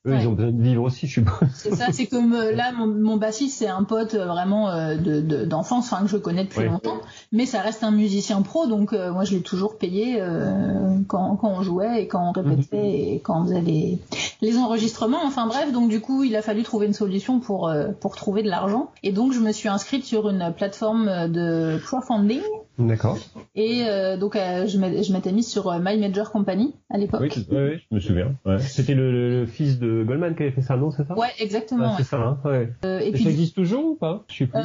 Eux, Ouais. ils ont besoin de vivre aussi, je suppose. C'est ça, c'est comme euh, là, mon, mon bassiste, c'est un pote euh, vraiment euh, de de- d'enfance, enfin que je connais depuis Ouais. longtemps, mais ça reste un musicien pro, donc euh, moi je l'ai toujours payé euh, quand, quand on jouait et quand on répétait Mhm. et quand on faisait les, les enregistrements. Enfin bref, donc du coup il a fallu trouver une solution pour euh, pour trouver de l'argent, et donc je me suis inscrite sur une plateforme de crowdfunding. D'accord. Et euh, donc euh, je m'étais mise sur euh, My Major Company à l'époque. Oui, je- me souviens. Ouais. C'était le, le- le fils de Goldman qui avait fait ça, non, c'est ça? Ouais, exactement. Ouais, C'est ça, hein, ouais. ouais. Euh, et Et puis ça existe toujours ou pas? Je sais plus.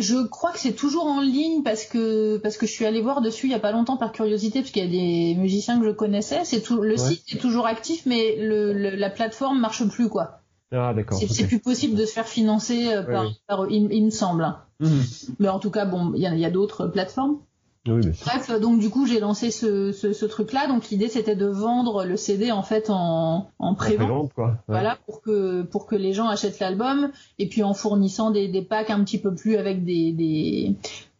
Je crois que c'est toujours en ligne parce que parce que je suis allée voir dessus il y a pas longtemps par curiosité parce qu'il y a des musiciens que je connaissais. C'est tout le site est toujours actif mais le, le- la plateforme marche plus quoi. ah, d'accord. C'est plus possible de se faire financer par, par- il, il me semble. hein. Mhm. Mais en tout cas bon il y a, il y a d'autres plateformes. Oui, Bref donc du coup j'ai lancé ce, ce, ce truc là donc l'idée c'était de vendre le CD en fait en en pré-vente. Ouais. Voilà, pour que pour que les gens achètent l'album et puis en fournissant des, des packs un petit peu plus avec des des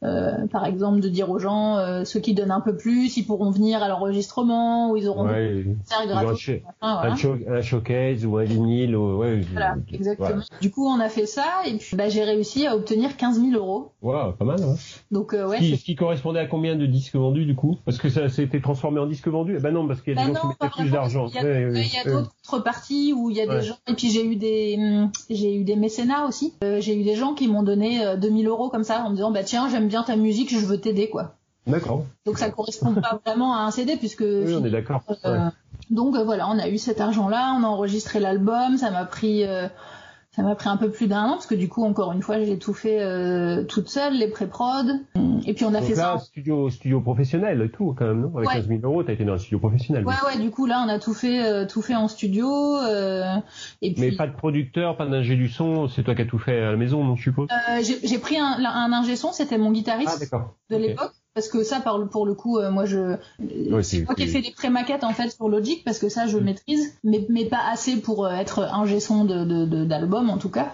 euh, par exemple, de dire aux gens, euh, ceux qui donnent un peu plus, ils pourront venir à l'enregistrement ou ils auront Ouais, des concerts gratuits. un, voilà. un showcase ou un vinyle. Ou, ouais, Voilà, exactement. Du coup, on a fait ça et puis bah, j'ai réussi à obtenir 15 000 euros. Wow, pas mal. Hein. Donc euh, ouais, ce, qui, ce qui correspondait à combien de disques vendus du coup? Parce que ça s'était transformé en disque vendu Eh Ben non, parce qu'il y a des Bah gens qui non, pas mettaient plus d'argent. Il y a, Ouais, d'autres contreparties où il y a des gens et puis j'ai eu des hum, j'ai eu des mécénats aussi. J'ai eu des gens qui m'ont donné euh, 2000 euros comme ça en me disant bah tiens j'aime bien ta musique je veux t'aider quoi. D'accord. Donc ça correspond pas vraiment à un CD puisque Oui, on est d'accord. Euh, Ouais. Donc euh, voilà, on a eu cet argent-là, on a enregistré l'album, ça m'a pris, euh, ça m'a pris un peu plus d'un an parce que du coup, encore une fois, j'ai tout fait euh, toute seule, les pré-prod, et puis on a Donc fait là, ça. studio, studio professionnel, et tout quand même, non? Avec Ouais. 15 000 euros, t'as été dans un studio professionnel. Ouais ouais, du coup là, on a tout fait, euh, tout fait en studio, euh, et Mais puis pas de producteur, pas d'ingé du son, c'est toi qui as tout fait à la maison, non, je suppose? Euh, j'ai pris un, un ingé son, c'était mon Ah, guitariste d'accord. de l'époque. Parce que ça, par le- pour le coup, euh, moi, je, Ouais, c'est c'est- moi qui fait les pré-maquettes en fait sur Logic parce que ça, je maîtrise, mais mais pas assez pour euh, être ingé son de d'album en tout cas.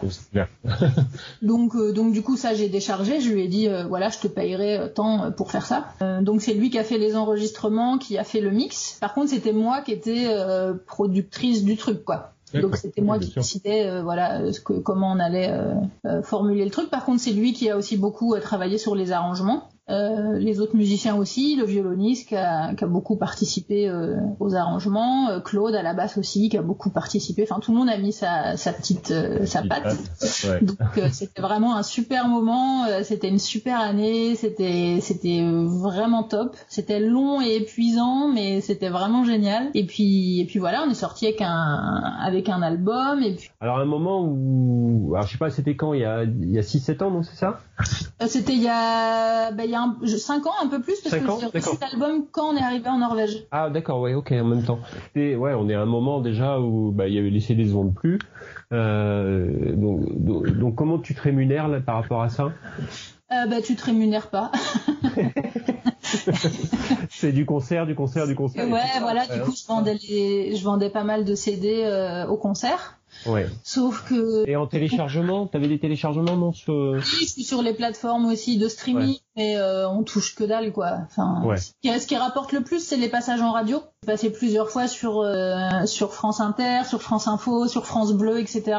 Donc, euh, donc du coup, ça, j'ai déchargé. Je lui ai dit, euh, voilà, je te payerai euh, tant euh, pour faire ça. Euh, donc, c'est lui qui a fait les enregistrements, qui a fait le mix. Par contre, c'était moi qui étais euh, productrice du truc, quoi. Donc, c'était moi qui décidais, euh, voilà, ce que, comment on allait euh, euh, formuler le truc. Par contre, c'est lui qui a aussi beaucoup travaillé sur les arrangements. Euh, les autres musiciens aussi, le violoniste qui a, qui a beaucoup participé euh, aux arrangements, euh, Claude à la basse aussi qui a beaucoup participé. Enfin, tout le monde a mis sa, sa petite sa patte. Ouais. Donc c'était vraiment un super moment, c'était une super année, c'était c'était vraiment top. C'était long et épuisant, mais c'était vraiment génial. Et puis et puis voilà, on est sorti avec un avec un album et puis Alors, un moment où, alors je sais pas, c'était quand Il y a, il y a 6-7 ans, non, c'est ça? C'était il y a bah, il y a un, je- cinq ans un peu plus parce que j'ai reçu l'album quand on est arrivé en Norvège. Ah, d'accord, ouais, ok, en même temps. Et ouais, on est à un moment déjà où bah, il y avait les CD se vendent plus. Euh, donc, donc, donc, comment tu te rémunères là, par rapport à ça? Euh, bah tu te rémunères pas. C'est du concert, du concert, du concert. ouais, voilà, du coup je vendais les, je vendais pas mal de CD euh, au concert. Ouais. Sauf que Et en téléchargement, t'avais des téléchargements, non sur... Oui, je suis sur les plateformes aussi de streaming, mais euh, on touche que dalle, quoi. Enfin, Ouais. ce, qui, ce qui rapporte le plus, c'est les passages en radio. J'ai passé plusieurs fois sur euh, sur France Inter, sur France Info, sur France Bleu, etc.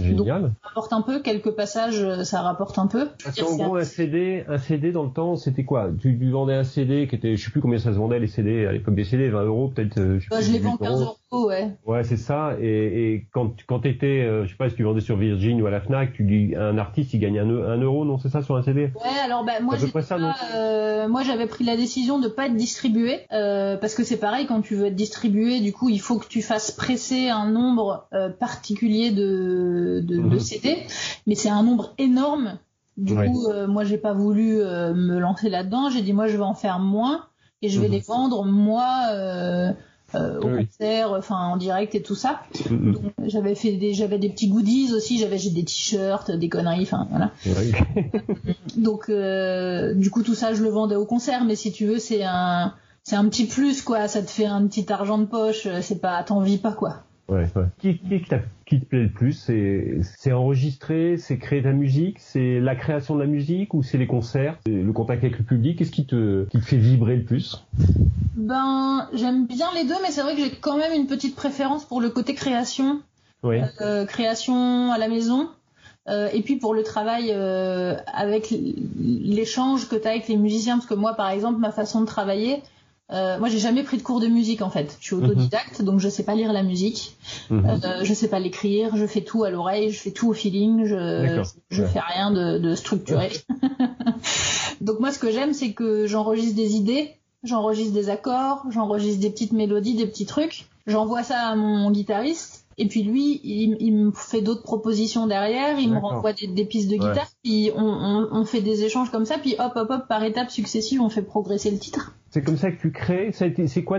Génial. Ça rapporte un peu, quelques passages, euh, ça rapporte un peu. Parce qu'en gros, un CD, un CD dans le temps, c'était quoi? Tu, tu vendais un CD qui était, je sais plus combien ça se vendait les CD à l'époque des CD, 20 euros peut-être. euh, sais Bah, plus, je les 18 vends 15 euros, ouais. Ouais, c'est ça. Et, et quand quand t'étais, euh, je sais pas, si tu vendais sur Virgin ou à la Fnac, tu dis un artiste il gagne un, eu- un euro, non C'est ça sur un CD Ouais, alors bah, moi peu j'étais près ça, non pas, euh, moi j'avais pris la décision de pas être distribué euh, parce que c'est pareil quand tu veux être distribué, du coup il faut que tu fasses presser un nombre euh, particulier de de, de Mhm. CD, mais c'est un nombre énorme. Du Ouais. coup, moi j'ai pas voulu me lancer là-dedans. J'ai dit moi je vais en faire moins et je vais Mhm. les vendre moi euh, au Oui. concert, enfin en direct et tout ça. J'avais fait des j'avais des petits goodies aussi. J'avais j'ai des t-shirts, des conneries, enfin voilà. Donc euh, du coup tout ça je le vendais au concert, mais si tu veux c'est un c'est un petit plus quoi, ça te fait un petit argent de poche, euh, c'est pas t'en vis pas quoi. Ouais, ouais. Qui, qui, te plaît le plus C'est enregistrer, c'est créer ta musique, c'est la création de la musique ou c'est les concerts, le contact avec le public Qu'est-ce qui te, qui te fait vibrer le plus? Ben j'aime bien les deux, mais c'est vrai que j'ai quand même une petite préférence pour le côté création, Oui. euh, création à la maison. Euh, et puis pour le travail euh, avec l'échange que tu as avec les musiciens, parce que moi par exemple ma façon de travailler, euh, moi j'ai jamais pris de cours de musique en fait. Je suis autodidacte, donc je sais pas lire la musique. Mhm. Euh, je sais pas l'écrire, je fais tout à l'oreille, je fais tout au feeling, je je Ouais. fais rien de, de structuré. Donc moi ce que j'aime c'est que j'enregistre des idées, j'enregistre des accords, j'enregistre des petites mélodies, des petits trucs, j'envoie ça à mon guitariste et puis lui il, il me fait d'autres propositions derrière, il me renvoie des, des pistes de Ouais. guitare, puis on, on, on fait des échanges comme ça, puis hop hop hop par étapes successives on fait progresser le titre. C'est comme ça que tu crées. C'est quoi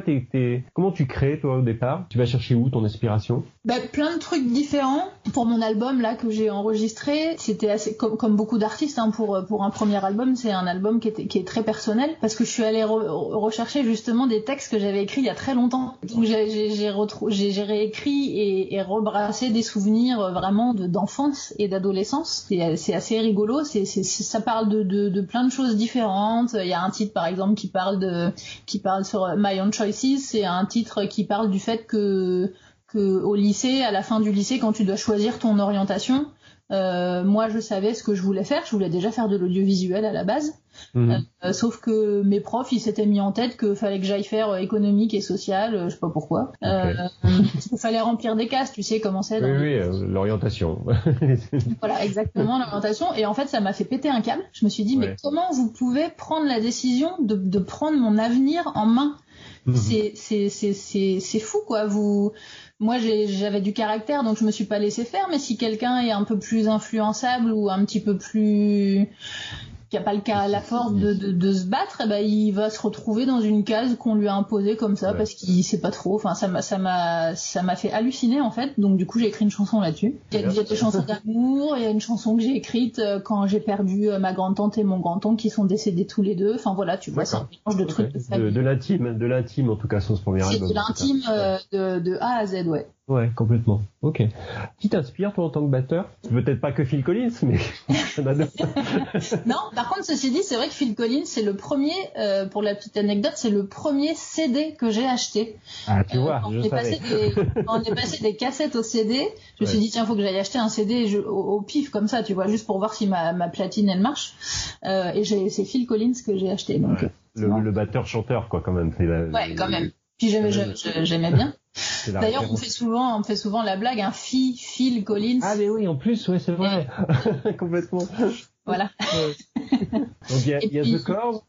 comment tu crées toi au départ? Tu vas chercher où ton inspiration? Bah, plein de trucs différents. Pour mon album là que j'ai enregistré, c'était assez comme, beaucoup d'artistes hein, pour pour un premier album, c'est un album qui, est très personnel parce que je suis allée rechercher justement des textes que j'avais écrits il y a très longtemps. Donc j'ai réécrit et, rebrassé des souvenirs vraiment d'enfance et d'adolescence. C'est assez rigolo. Ça parle de plein de choses différentes. Il y a un titre par exemple qui parle de qui parle sur My Own Choices. C'est un titre qui parle du fait que que au lycée, à la fin du lycée, quand tu dois choisir ton orientation, euh, moi je savais ce que je voulais faire. Je voulais déjà faire de l'audiovisuel à la base. Mhm. Euh, sauf que mes profs, ils s'étaient mis en tête qu'il fallait que j'aille faire euh, économique et social, euh, je sais pas pourquoi. Euh, il fallait remplir des cases, tu sais comment c'est. Oui, oui, l'orientation. voilà, exactement l'orientation. Et en fait, ça m'a fait péter un câble. Je me suis dit, mais comment vous pouvez prendre la décision de, de prendre mon avenir en main? Mhm. C'est c'est c'est c'est fou quoi. Vous moi j'avais du caractère donc je me suis pas laissé faire mais si quelqu'un est un peu plus influençable ou un petit peu plus qui a pas le cas la force de, de, de se battre, eh ben il va se retrouver dans une case qu'on lui a imposée comme ça parce qu'il sait pas trop. Enfin ça m'a ça m'a ça m'a fait halluciner en fait. Donc du coup j'ai écrit une chanson là-dessus. Il y a, des chansons d'amour, il y a une chanson que j'ai écrite euh, quand j'ai perdu euh, ma grande tante et mon grand oncle qui sont décédés tous les deux. Enfin voilà tu vois c'est un mélange de trucs. De, de l'intime, de l'intime en tout cas sur ce premier album. C'est de l'intime euh, de, de A à Z ouais. Ouais, complètement. Ok. Qui t'inspire toi en tant que batteur? Peut-être pas que Phil Collins, mais non. Par contre, ceci dit, c'est vrai que Phil Collins, c'est le premier. Euh, pour la petite anecdote, c'est le premier CD que j'ai acheté. Ah, tu vois, euh, je on, passé des, on est passé des cassettes au CD. Je me suis dit tiens, faut que j'aille acheter un CD au, pif comme ça, tu vois, juste pour voir si ma, ma platine elle marche. Euh, et c'est Phil Collins que j'ai acheté. Donc, le, le batteur chanteur quoi, quand même. Ouais, quand même. Puis j'aimais bien. D'ailleurs, on fait souvent, on fait souvent la blague, un Phil, Phil Collins. Ah mais oui, en plus, ouais, c'est vrai, complètement. Voilà. Donc il y a, y a The Corrs.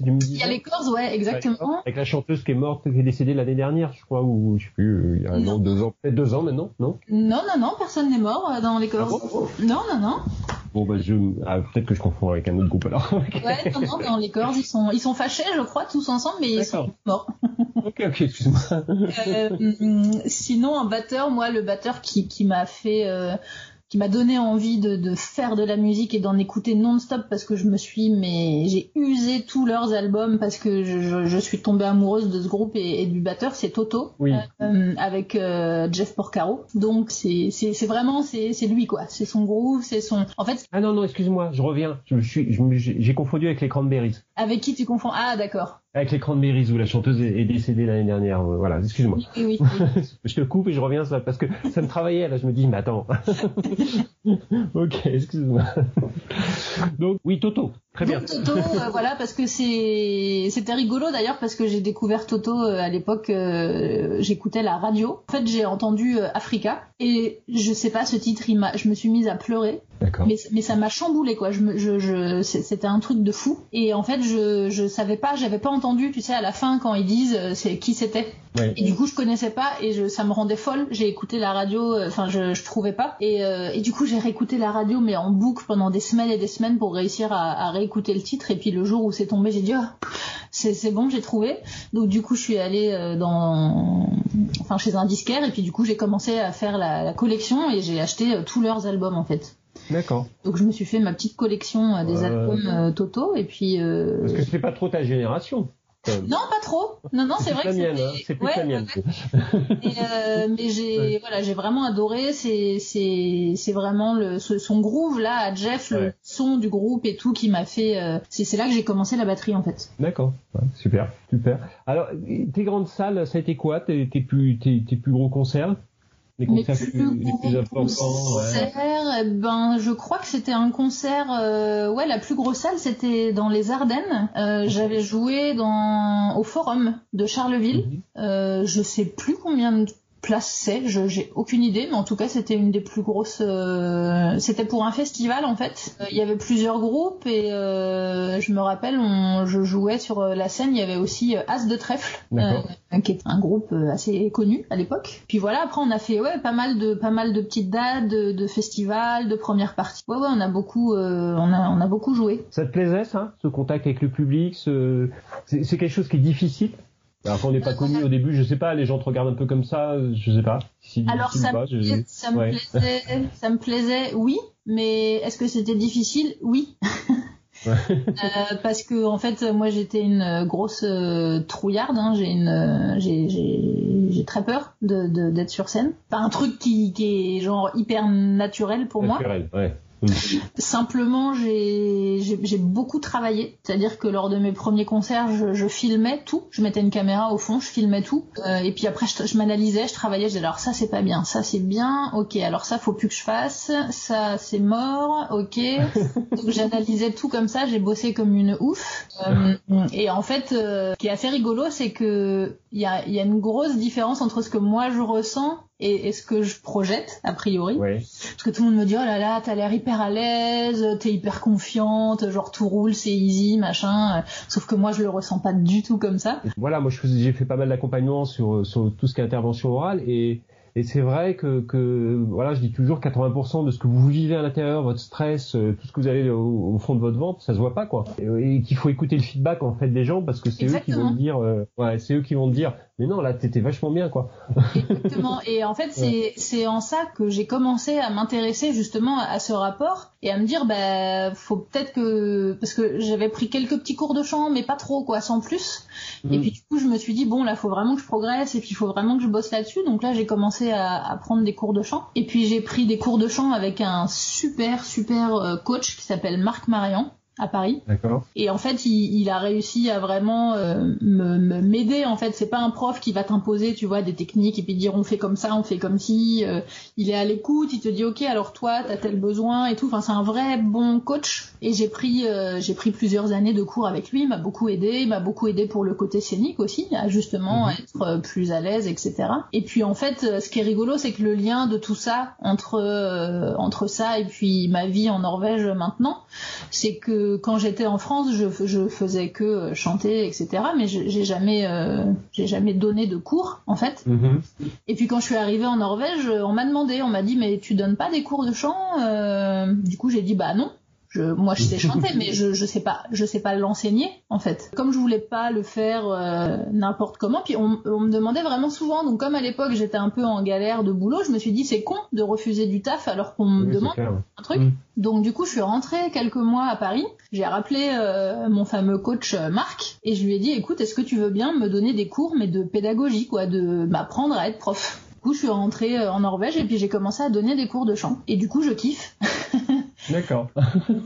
Il y a les Corrs, ouais, exactement. Avec la chanteuse qui est morte, qui est décédée l'année dernière, je crois, ou je sais plus, il y a un an, deux ans, peut-être deux ans maintenant, non? Non, non, non, personne n'est mort euh, dans les Corrs. Ah non, non, non. Bon bah je, ah, peut-être que je confonds avec un autre groupe alors. ouais, non, non, dans les Corrs, ils sont, ils sont fâchés, je crois, tous ensemble, mais ils sont morts. ok, ok, excuse-moi. euh, mm, sinon, un batteur, moi, le batteur qui, qui m'a fait euh, qui m'a donné envie de, de, faire de la musique et d'en écouter non-stop parce que je me suis mais j'ai usé tous leurs albums parce que je, je, suis tombée amoureuse de ce groupe et, du batteur c'est Toto oui. euh, avec euh, Jeff Porcaro. Donc c'est c'est vraiment c'est c'est lui quoi. C'est son groove c'est son en fait ah non non excuse-moi je reviens. Je suis j'ai confondu avec les Cranberries. Avec qui tu confonds? Ah d'accord avec les Cranberries où la chanteuse est, décédée l'année dernière. Euh, voilà, excuse-moi. Oui, oui, je te coupe et je reviens ça parce que ça me travaillait là. Je me dis mais attends. ok, excuse-moi. Donc oui, Toto. Très bien. Toto, euh, voilà, parce que c'est c'était rigolo d'ailleurs parce que j'ai découvert Toto euh, à l'époque. J'écoutais la radio. En fait, j'ai entendu Africa et je sais pas ce titre. Il je me suis mise à pleurer. Mais, mais ça m'a chamboulé quoi. Je, je, je c'était un truc de fou. Et en fait, je je savais pas, j'avais pas entendu, tu sais, à la fin quand ils disent euh, c'est qui c'était. Et du coup, je connaissais pas et je, ça me rendait folle. J'ai écouté la radio, euh, enfin, je, je trouvais pas. Et, euh, et du coup, j'ai réécouté la radio, mais en boucle pendant des semaines et des semaines pour réussir à, à réécouter le titre. Et puis le jour où c'est tombé, j'ai dit oh, c'est bon, j'ai trouvé. Donc du coup, je suis allée dans, enfin, chez un disquaire et puis du coup, j'ai commencé à faire la, la collection et j'ai acheté tous leurs albums en fait. D'accord. Donc je me suis fait ma petite collection euh, des albums euh, Toto et puis. Euh, Parce que c'est pas trop ta génération. Non, pas trop. Non, non, c'est vrai que c'est. Hein. C'est plus ouais, la mienne. mais j'ai, voilà, j'ai vraiment adoré. C'est, c'est, c'est vraiment le, son groove là, à Jeff, le son du groupe et tout qui m'a fait. c'est, c'est là que j'ai commencé la batterie en fait. D'accord. super, super. Alors, tes grandes salles, ça a été quoi? Tes, plus, tes, tes plus gros concerts les concerts plus, les plus importants ouais. ben je crois que c'était un concert euh, ouais la plus grosse salle c'était dans les Ardennes euh, j'avais joué dans au Forum de Charleville mhm. euh, je sais plus combien de place c'est, je j'ai aucune idée, mais en tout cas c'était une des plus grosses. euh, c'était pour un festival en fait. Euh, Il y avait plusieurs groupes et euh, je me rappelle, on, je jouais sur euh, la scène. Il y avait aussi euh, As de trèfle, euh, qui est un groupe assez connu à l'époque. Puis voilà, après on a fait ouais pas mal de pas mal de petites dates, de, de festivals, de premières parties. Ouais ouais, on a beaucoup euh, on a on a beaucoup joué. Ça te plaisait ça, ce contact avec le public, ce... c'est quelque chose qui est difficile. Alors quand on n'est pas connu au début, je sais pas, les gens te regardent un peu comme ça, je sais pas. Si Alors ça, pas, me, je- plaisait- ça me ouais. plaisait, ça me plaisait, oui. Mais est-ce que c'était difficile? Oui. Euh, parce que en fait, moi j'étais une grosse euh, trouillarde. Hein. J'ai une, euh, j'ai, très peur de, de- d'être sur scène. Pas un truc qui, qui est genre hyper naturel pour moi. Ouais. Simplement, j'ai, beaucoup travaillé. C'est-à-dire que lors de mes premiers concerts, je, je filmais tout. Je mettais une caméra au fond, je filmais tout. Euh, et puis après, je, je m'analysais, je travaillais. Je disais alors ça c'est pas bien, ça c'est bien. Ok, alors ça faut plus que je fasse. Ça c'est mort. Ok. Donc j'analysais tout comme ça. J'ai bossé comme une ouf. Euh, et en fait, euh, ce qui est assez rigolo, c'est que il y a, y a une grosse différence entre ce que moi je ressens et, et ce que je projette a priori. Ouais. Parce que tout le monde me dit oh là là t'as l'air hyper à l'aise, t'es hyper confiante, genre tout roule, c'est easy, machin. Sauf que moi je le ressens pas du tout comme ça. Voilà, moi j'ai fait pas mal d'accompagnement sur, sur tout ce qui est intervention orale et, et c'est vrai que, que voilà, je dis toujours 80% de ce que vous vivez à l'intérieur, votre stress, euh, tout ce que vous avez au, au fond de votre ventre, ça se voit pas quoi. Et, et qu'il faut écouter le feedback en fait des gens parce que c'est eux qui vont dire, euh, ouais, c'est eux qui vont dire, mais non là t'étais vachement bien quoi. Exactement. Et en fait c'est c'est en ça que j'ai commencé à m'intéresser justement à ce rapport et à me dire bah faut peut-être que parce que j'avais pris quelques petits cours de chant mais pas trop quoi, sans plus. Et Mm. puis du coup, je me suis dit bon là, faut vraiment que je progresse et puis il faut vraiment que je bosse là-dessus. Donc là, j'ai commencé à, prendre des cours de chant. Et puis j'ai pris des cours de chant avec un super super euh, coach qui s'appelle Marc Marian à Paris. D'accord. Et en fait, il, il a réussi à vraiment euh, me m'aider. En fait, c'est pas un prof qui va t'imposer, tu vois, des techniques et puis dire on fait comme ça, on fait comme si. Euh, il est à l'écoute, il te dit ok, alors toi, t'as tel besoin et tout. Enfin, c'est un vrai bon coach. Et j'ai pris euh, j'ai pris plusieurs années de cours avec lui. Il m'a beaucoup aidé. Il m'a beaucoup aidé pour le côté scénique aussi, à justement Mhm. être euh, plus à l'aise, etc. Et puis en fait, ce qui est rigolo, c'est que le lien de tout ça entre entre ça et puis ma vie en Norvège maintenant, c'est que quand j'étais en France, je, je faisais que euh, chanter, etc. Mais j'ai jamais, euh, j'ai jamais donné de cours, en fait. Mhm. Et puis quand je suis arrivée en Norvège, on m'a demandé, on m'a dit, mais tu donnes pas des cours de chant Euh, Du coup, j'ai dit, bah non. Je, moi, je sais chanter, mais je, je sais pas, je sais pas l'enseigner, en fait. Comme je voulais pas le faire euh, n'importe comment, puis on, on me demandait vraiment souvent. Donc, comme à l'époque, j'étais un peu en galère de boulot, je me suis dit, c'est con de refuser du taf alors qu'on me Oui, demande un truc. Mm. Donc du coup, je suis rentrée quelques mois à Paris. J'ai rappelé euh, mon fameux coach euh, Marc et je lui ai dit, écoute, est-ce que tu veux bien me donner des cours, mais de pédagogie, quoi, de m'apprendre à être prof? Du coup, je suis rentrée euh, en Norvège et puis j'ai commencé à donner des cours de chant. Et du coup, je kiffe. D'accord.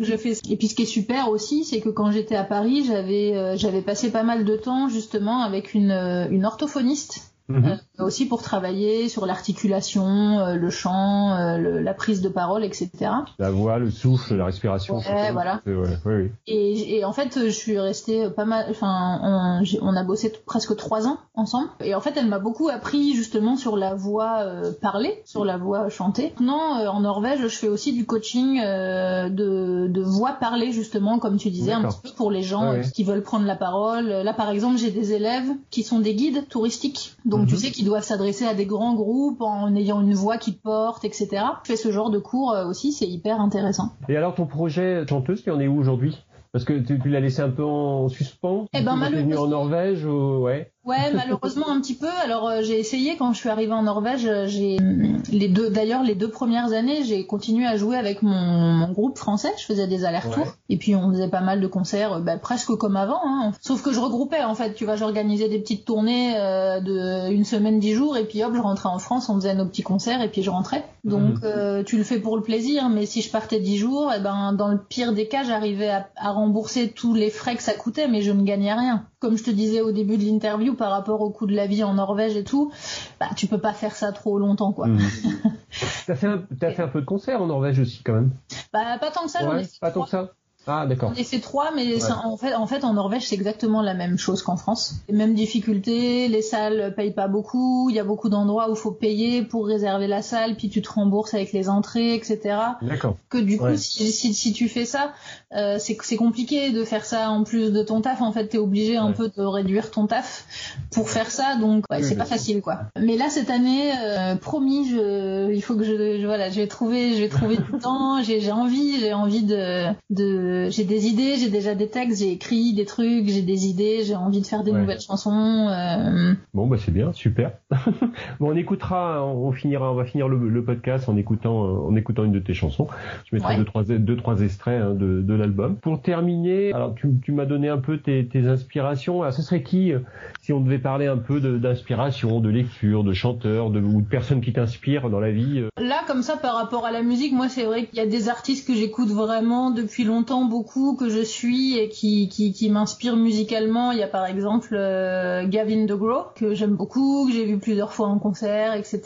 je fais. Et puis ce qui est super aussi, c'est que quand j'étais à Paris, j'avais euh, j'avais passé pas mal de temps justement avec une euh, une orthophoniste Euh, aussi pour travailler sur l'articulation, euh, le chant, euh, le- la prise de parole, etc. La voix, le souffle, la respiration. Ouais, voilà. Ouais. Et, et en fait, je suis restée pas mal. Enfin, on, a bossé presque trois ans ensemble. Et en fait, elle m'a beaucoup appris justement sur la voix parlée, sur la voix chantée. Maintenant, en Norvège, je fais aussi du coaching de, de voix parlée justement, comme tu disais, un petit peu pour les gens Ah qui veulent prendre la parole. Là, par exemple, j'ai des élèves qui sont des guides touristiques. Donc, tu Mhm. sais, qui doivent s'adresser à des grands groupes en ayant une voix qui porte, etc. Je fais ce genre de cours euh, aussi, c'est hyper intéressant. Et alors ton projet chanteuse, tu en es où aujourd'hui? Parce que tu, tu l'as laissé un peu en suspens? Eh ben, Tu es venu en malheureusement- Norvège, ou- ouais. Ouais, malheureusement un petit peu. Alors euh, j'ai essayé quand je suis arrivée en Norvège. euh, J'ai hum, les deux, d'ailleurs les deux premières années, j'ai continué à jouer avec mon, mon groupe français. Je faisais des allers-retours Ouais. et puis on faisait pas mal de concerts, euh, bah, presque comme avant. Hein. Sauf que je regroupais en fait. Tu vois, j'organisais des petites tournées euh, de une semaine, dix jours et puis hop, je rentrais en France, on faisait nos petits concerts et puis je rentrais. Donc Mhm. euh, tu le fais pour le plaisir, mais si je partais dix jours, eh ben dans le pire des cas, j'arrivais à, à rembourser tous les frais que ça coûtait, mais je ne gagnais rien. Comme je te disais au début de l'interview, par rapport au coût de la vie en Norvège et tout, bah tu peux pas faire ça trop longtemps quoi. Mhm. t'as fait, un, t'as fait un peu de concert en Norvège aussi quand même. Bah pas tant que ça, Ouais, pas tant que ça. Ah, d'accord. On est fait trois, mais ça- en fait, en fait, en Norvège, c'est exactement la même chose qu'en France. Les mêmes difficultés, les salles payent pas beaucoup, il y a beaucoup d'endroits où il faut payer pour réserver la salle, puis tu te rembourses avec les entrées, etc. D'accord. Que du coup, Ouais. si, si, si tu fais ça, euh, c'est c'est compliqué de faire ça en plus de ton taf. En fait, t'es obligé un peu de réduire ton taf pour faire ça, donc ouais, c'est pas facile, quoi. Mais là, cette année, euh, promis, je, il faut que je, je- voilà, je vais trouver, je vais trouver du temps. J'ai j'ai envie, j'ai envie de, de, j'ai des idées, j'ai déjà des textes, j'ai écrit des trucs, j'ai des idées, j'ai envie de faire des Ouais. nouvelles chansons. euh, Bon, bah c'est bien, super. bon, on écoutera, on finira, on va finir le, le podcast en écoutant, euh, en écoutant une de tes chansons. Je mettrai Ouais. deux, trois, deux, trois extraits hein, de, de l'album. Pour terminer, alors tu, tu m'as donné un peu tes, tes inspirations. Alors, ce serait qui, euh, si on devait parler un peu de- d'inspiration, de, lecture, de chanteurs, de, ou de personnes qui t'inspirent dans la vie euh, Là, comme ça, par rapport à la musique, moi, c'est vrai qu'il y a des artistes que j'écoute vraiment depuis longtemps, beaucoup, que je suis et qui, qui, qui m'inspirent musicalement. Il y a par exemple euh, Gavin DeGraw, que j'aime beaucoup, que j'ai vu plusieurs fois en concert, etc.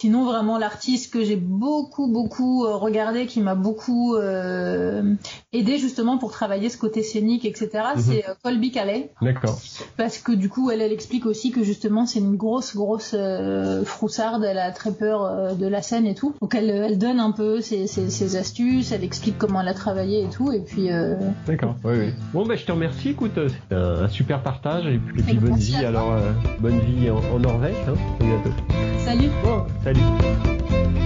Sinon, vraiment, l'artiste que j'ai beaucoup, beaucoup euh, regardé, qui m'a beaucoup euh, aidé justement pour travailler ce côté scénique, etc., Mhm. c'est euh, Colby Calais D'accord. parce que du coup elle, elle explique aussi que justement c'est une grosse grosse euh, froussarde elle a très peur de la scène et tout donc elle, elle donne un peu ses, ses, ses astuces elle explique comment elle a travaillé et tout et puis euh, D'accord. Oui, oui. Bon, bah je te remercie. Écoute, euh, c'était un, un super partage et puis, et puis Et bonne vie. Alors, euh, bonne vie en, en Norvège. Hein. À bientôt. salut Bon, salut.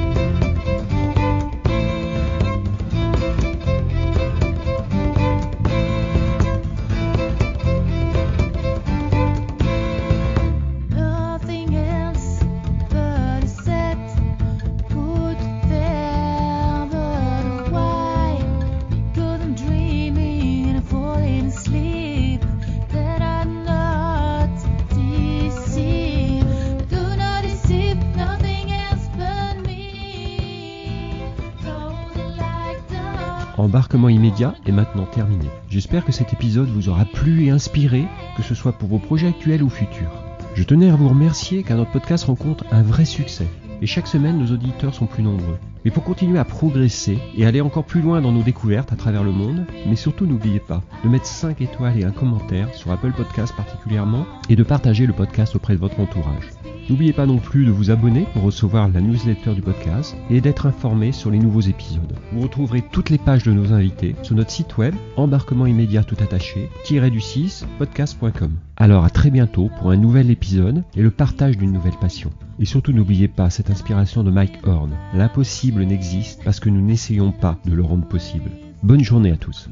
Down. Embarquement immédiat est maintenant terminé. J'espère que cet épisode vous aura plu et inspiré, que ce soit pour vos projets actuels ou futurs. Je tenais à vous remercier car notre podcast rencontre un vrai succès. Et chaque semaine, nos auditeurs sont plus nombreux. Mais pour continuer à progresser et aller encore plus loin dans nos découvertes à travers le monde, mais surtout n'oubliez pas de mettre 5 étoiles et un commentaire sur Apple Podcast particulièrement et de partager le podcast auprès de votre entourage. N'oubliez pas non plus de vous abonner pour recevoir la newsletter du podcast et d'être informé sur les nouveaux épisodes. Vous retrouverez toutes les pages de nos invités sur notre site web embarquement immédiat tout attaché du 6 podcast.com. Alors à très bientôt pour un nouvel épisode et le partage d'une nouvelle passion. Et surtout n'oubliez pas cette inspiration de Mike Horn. L'impossible n'existe parce que nous n'essayons pas de le rendre possible. Bonne journée à tous.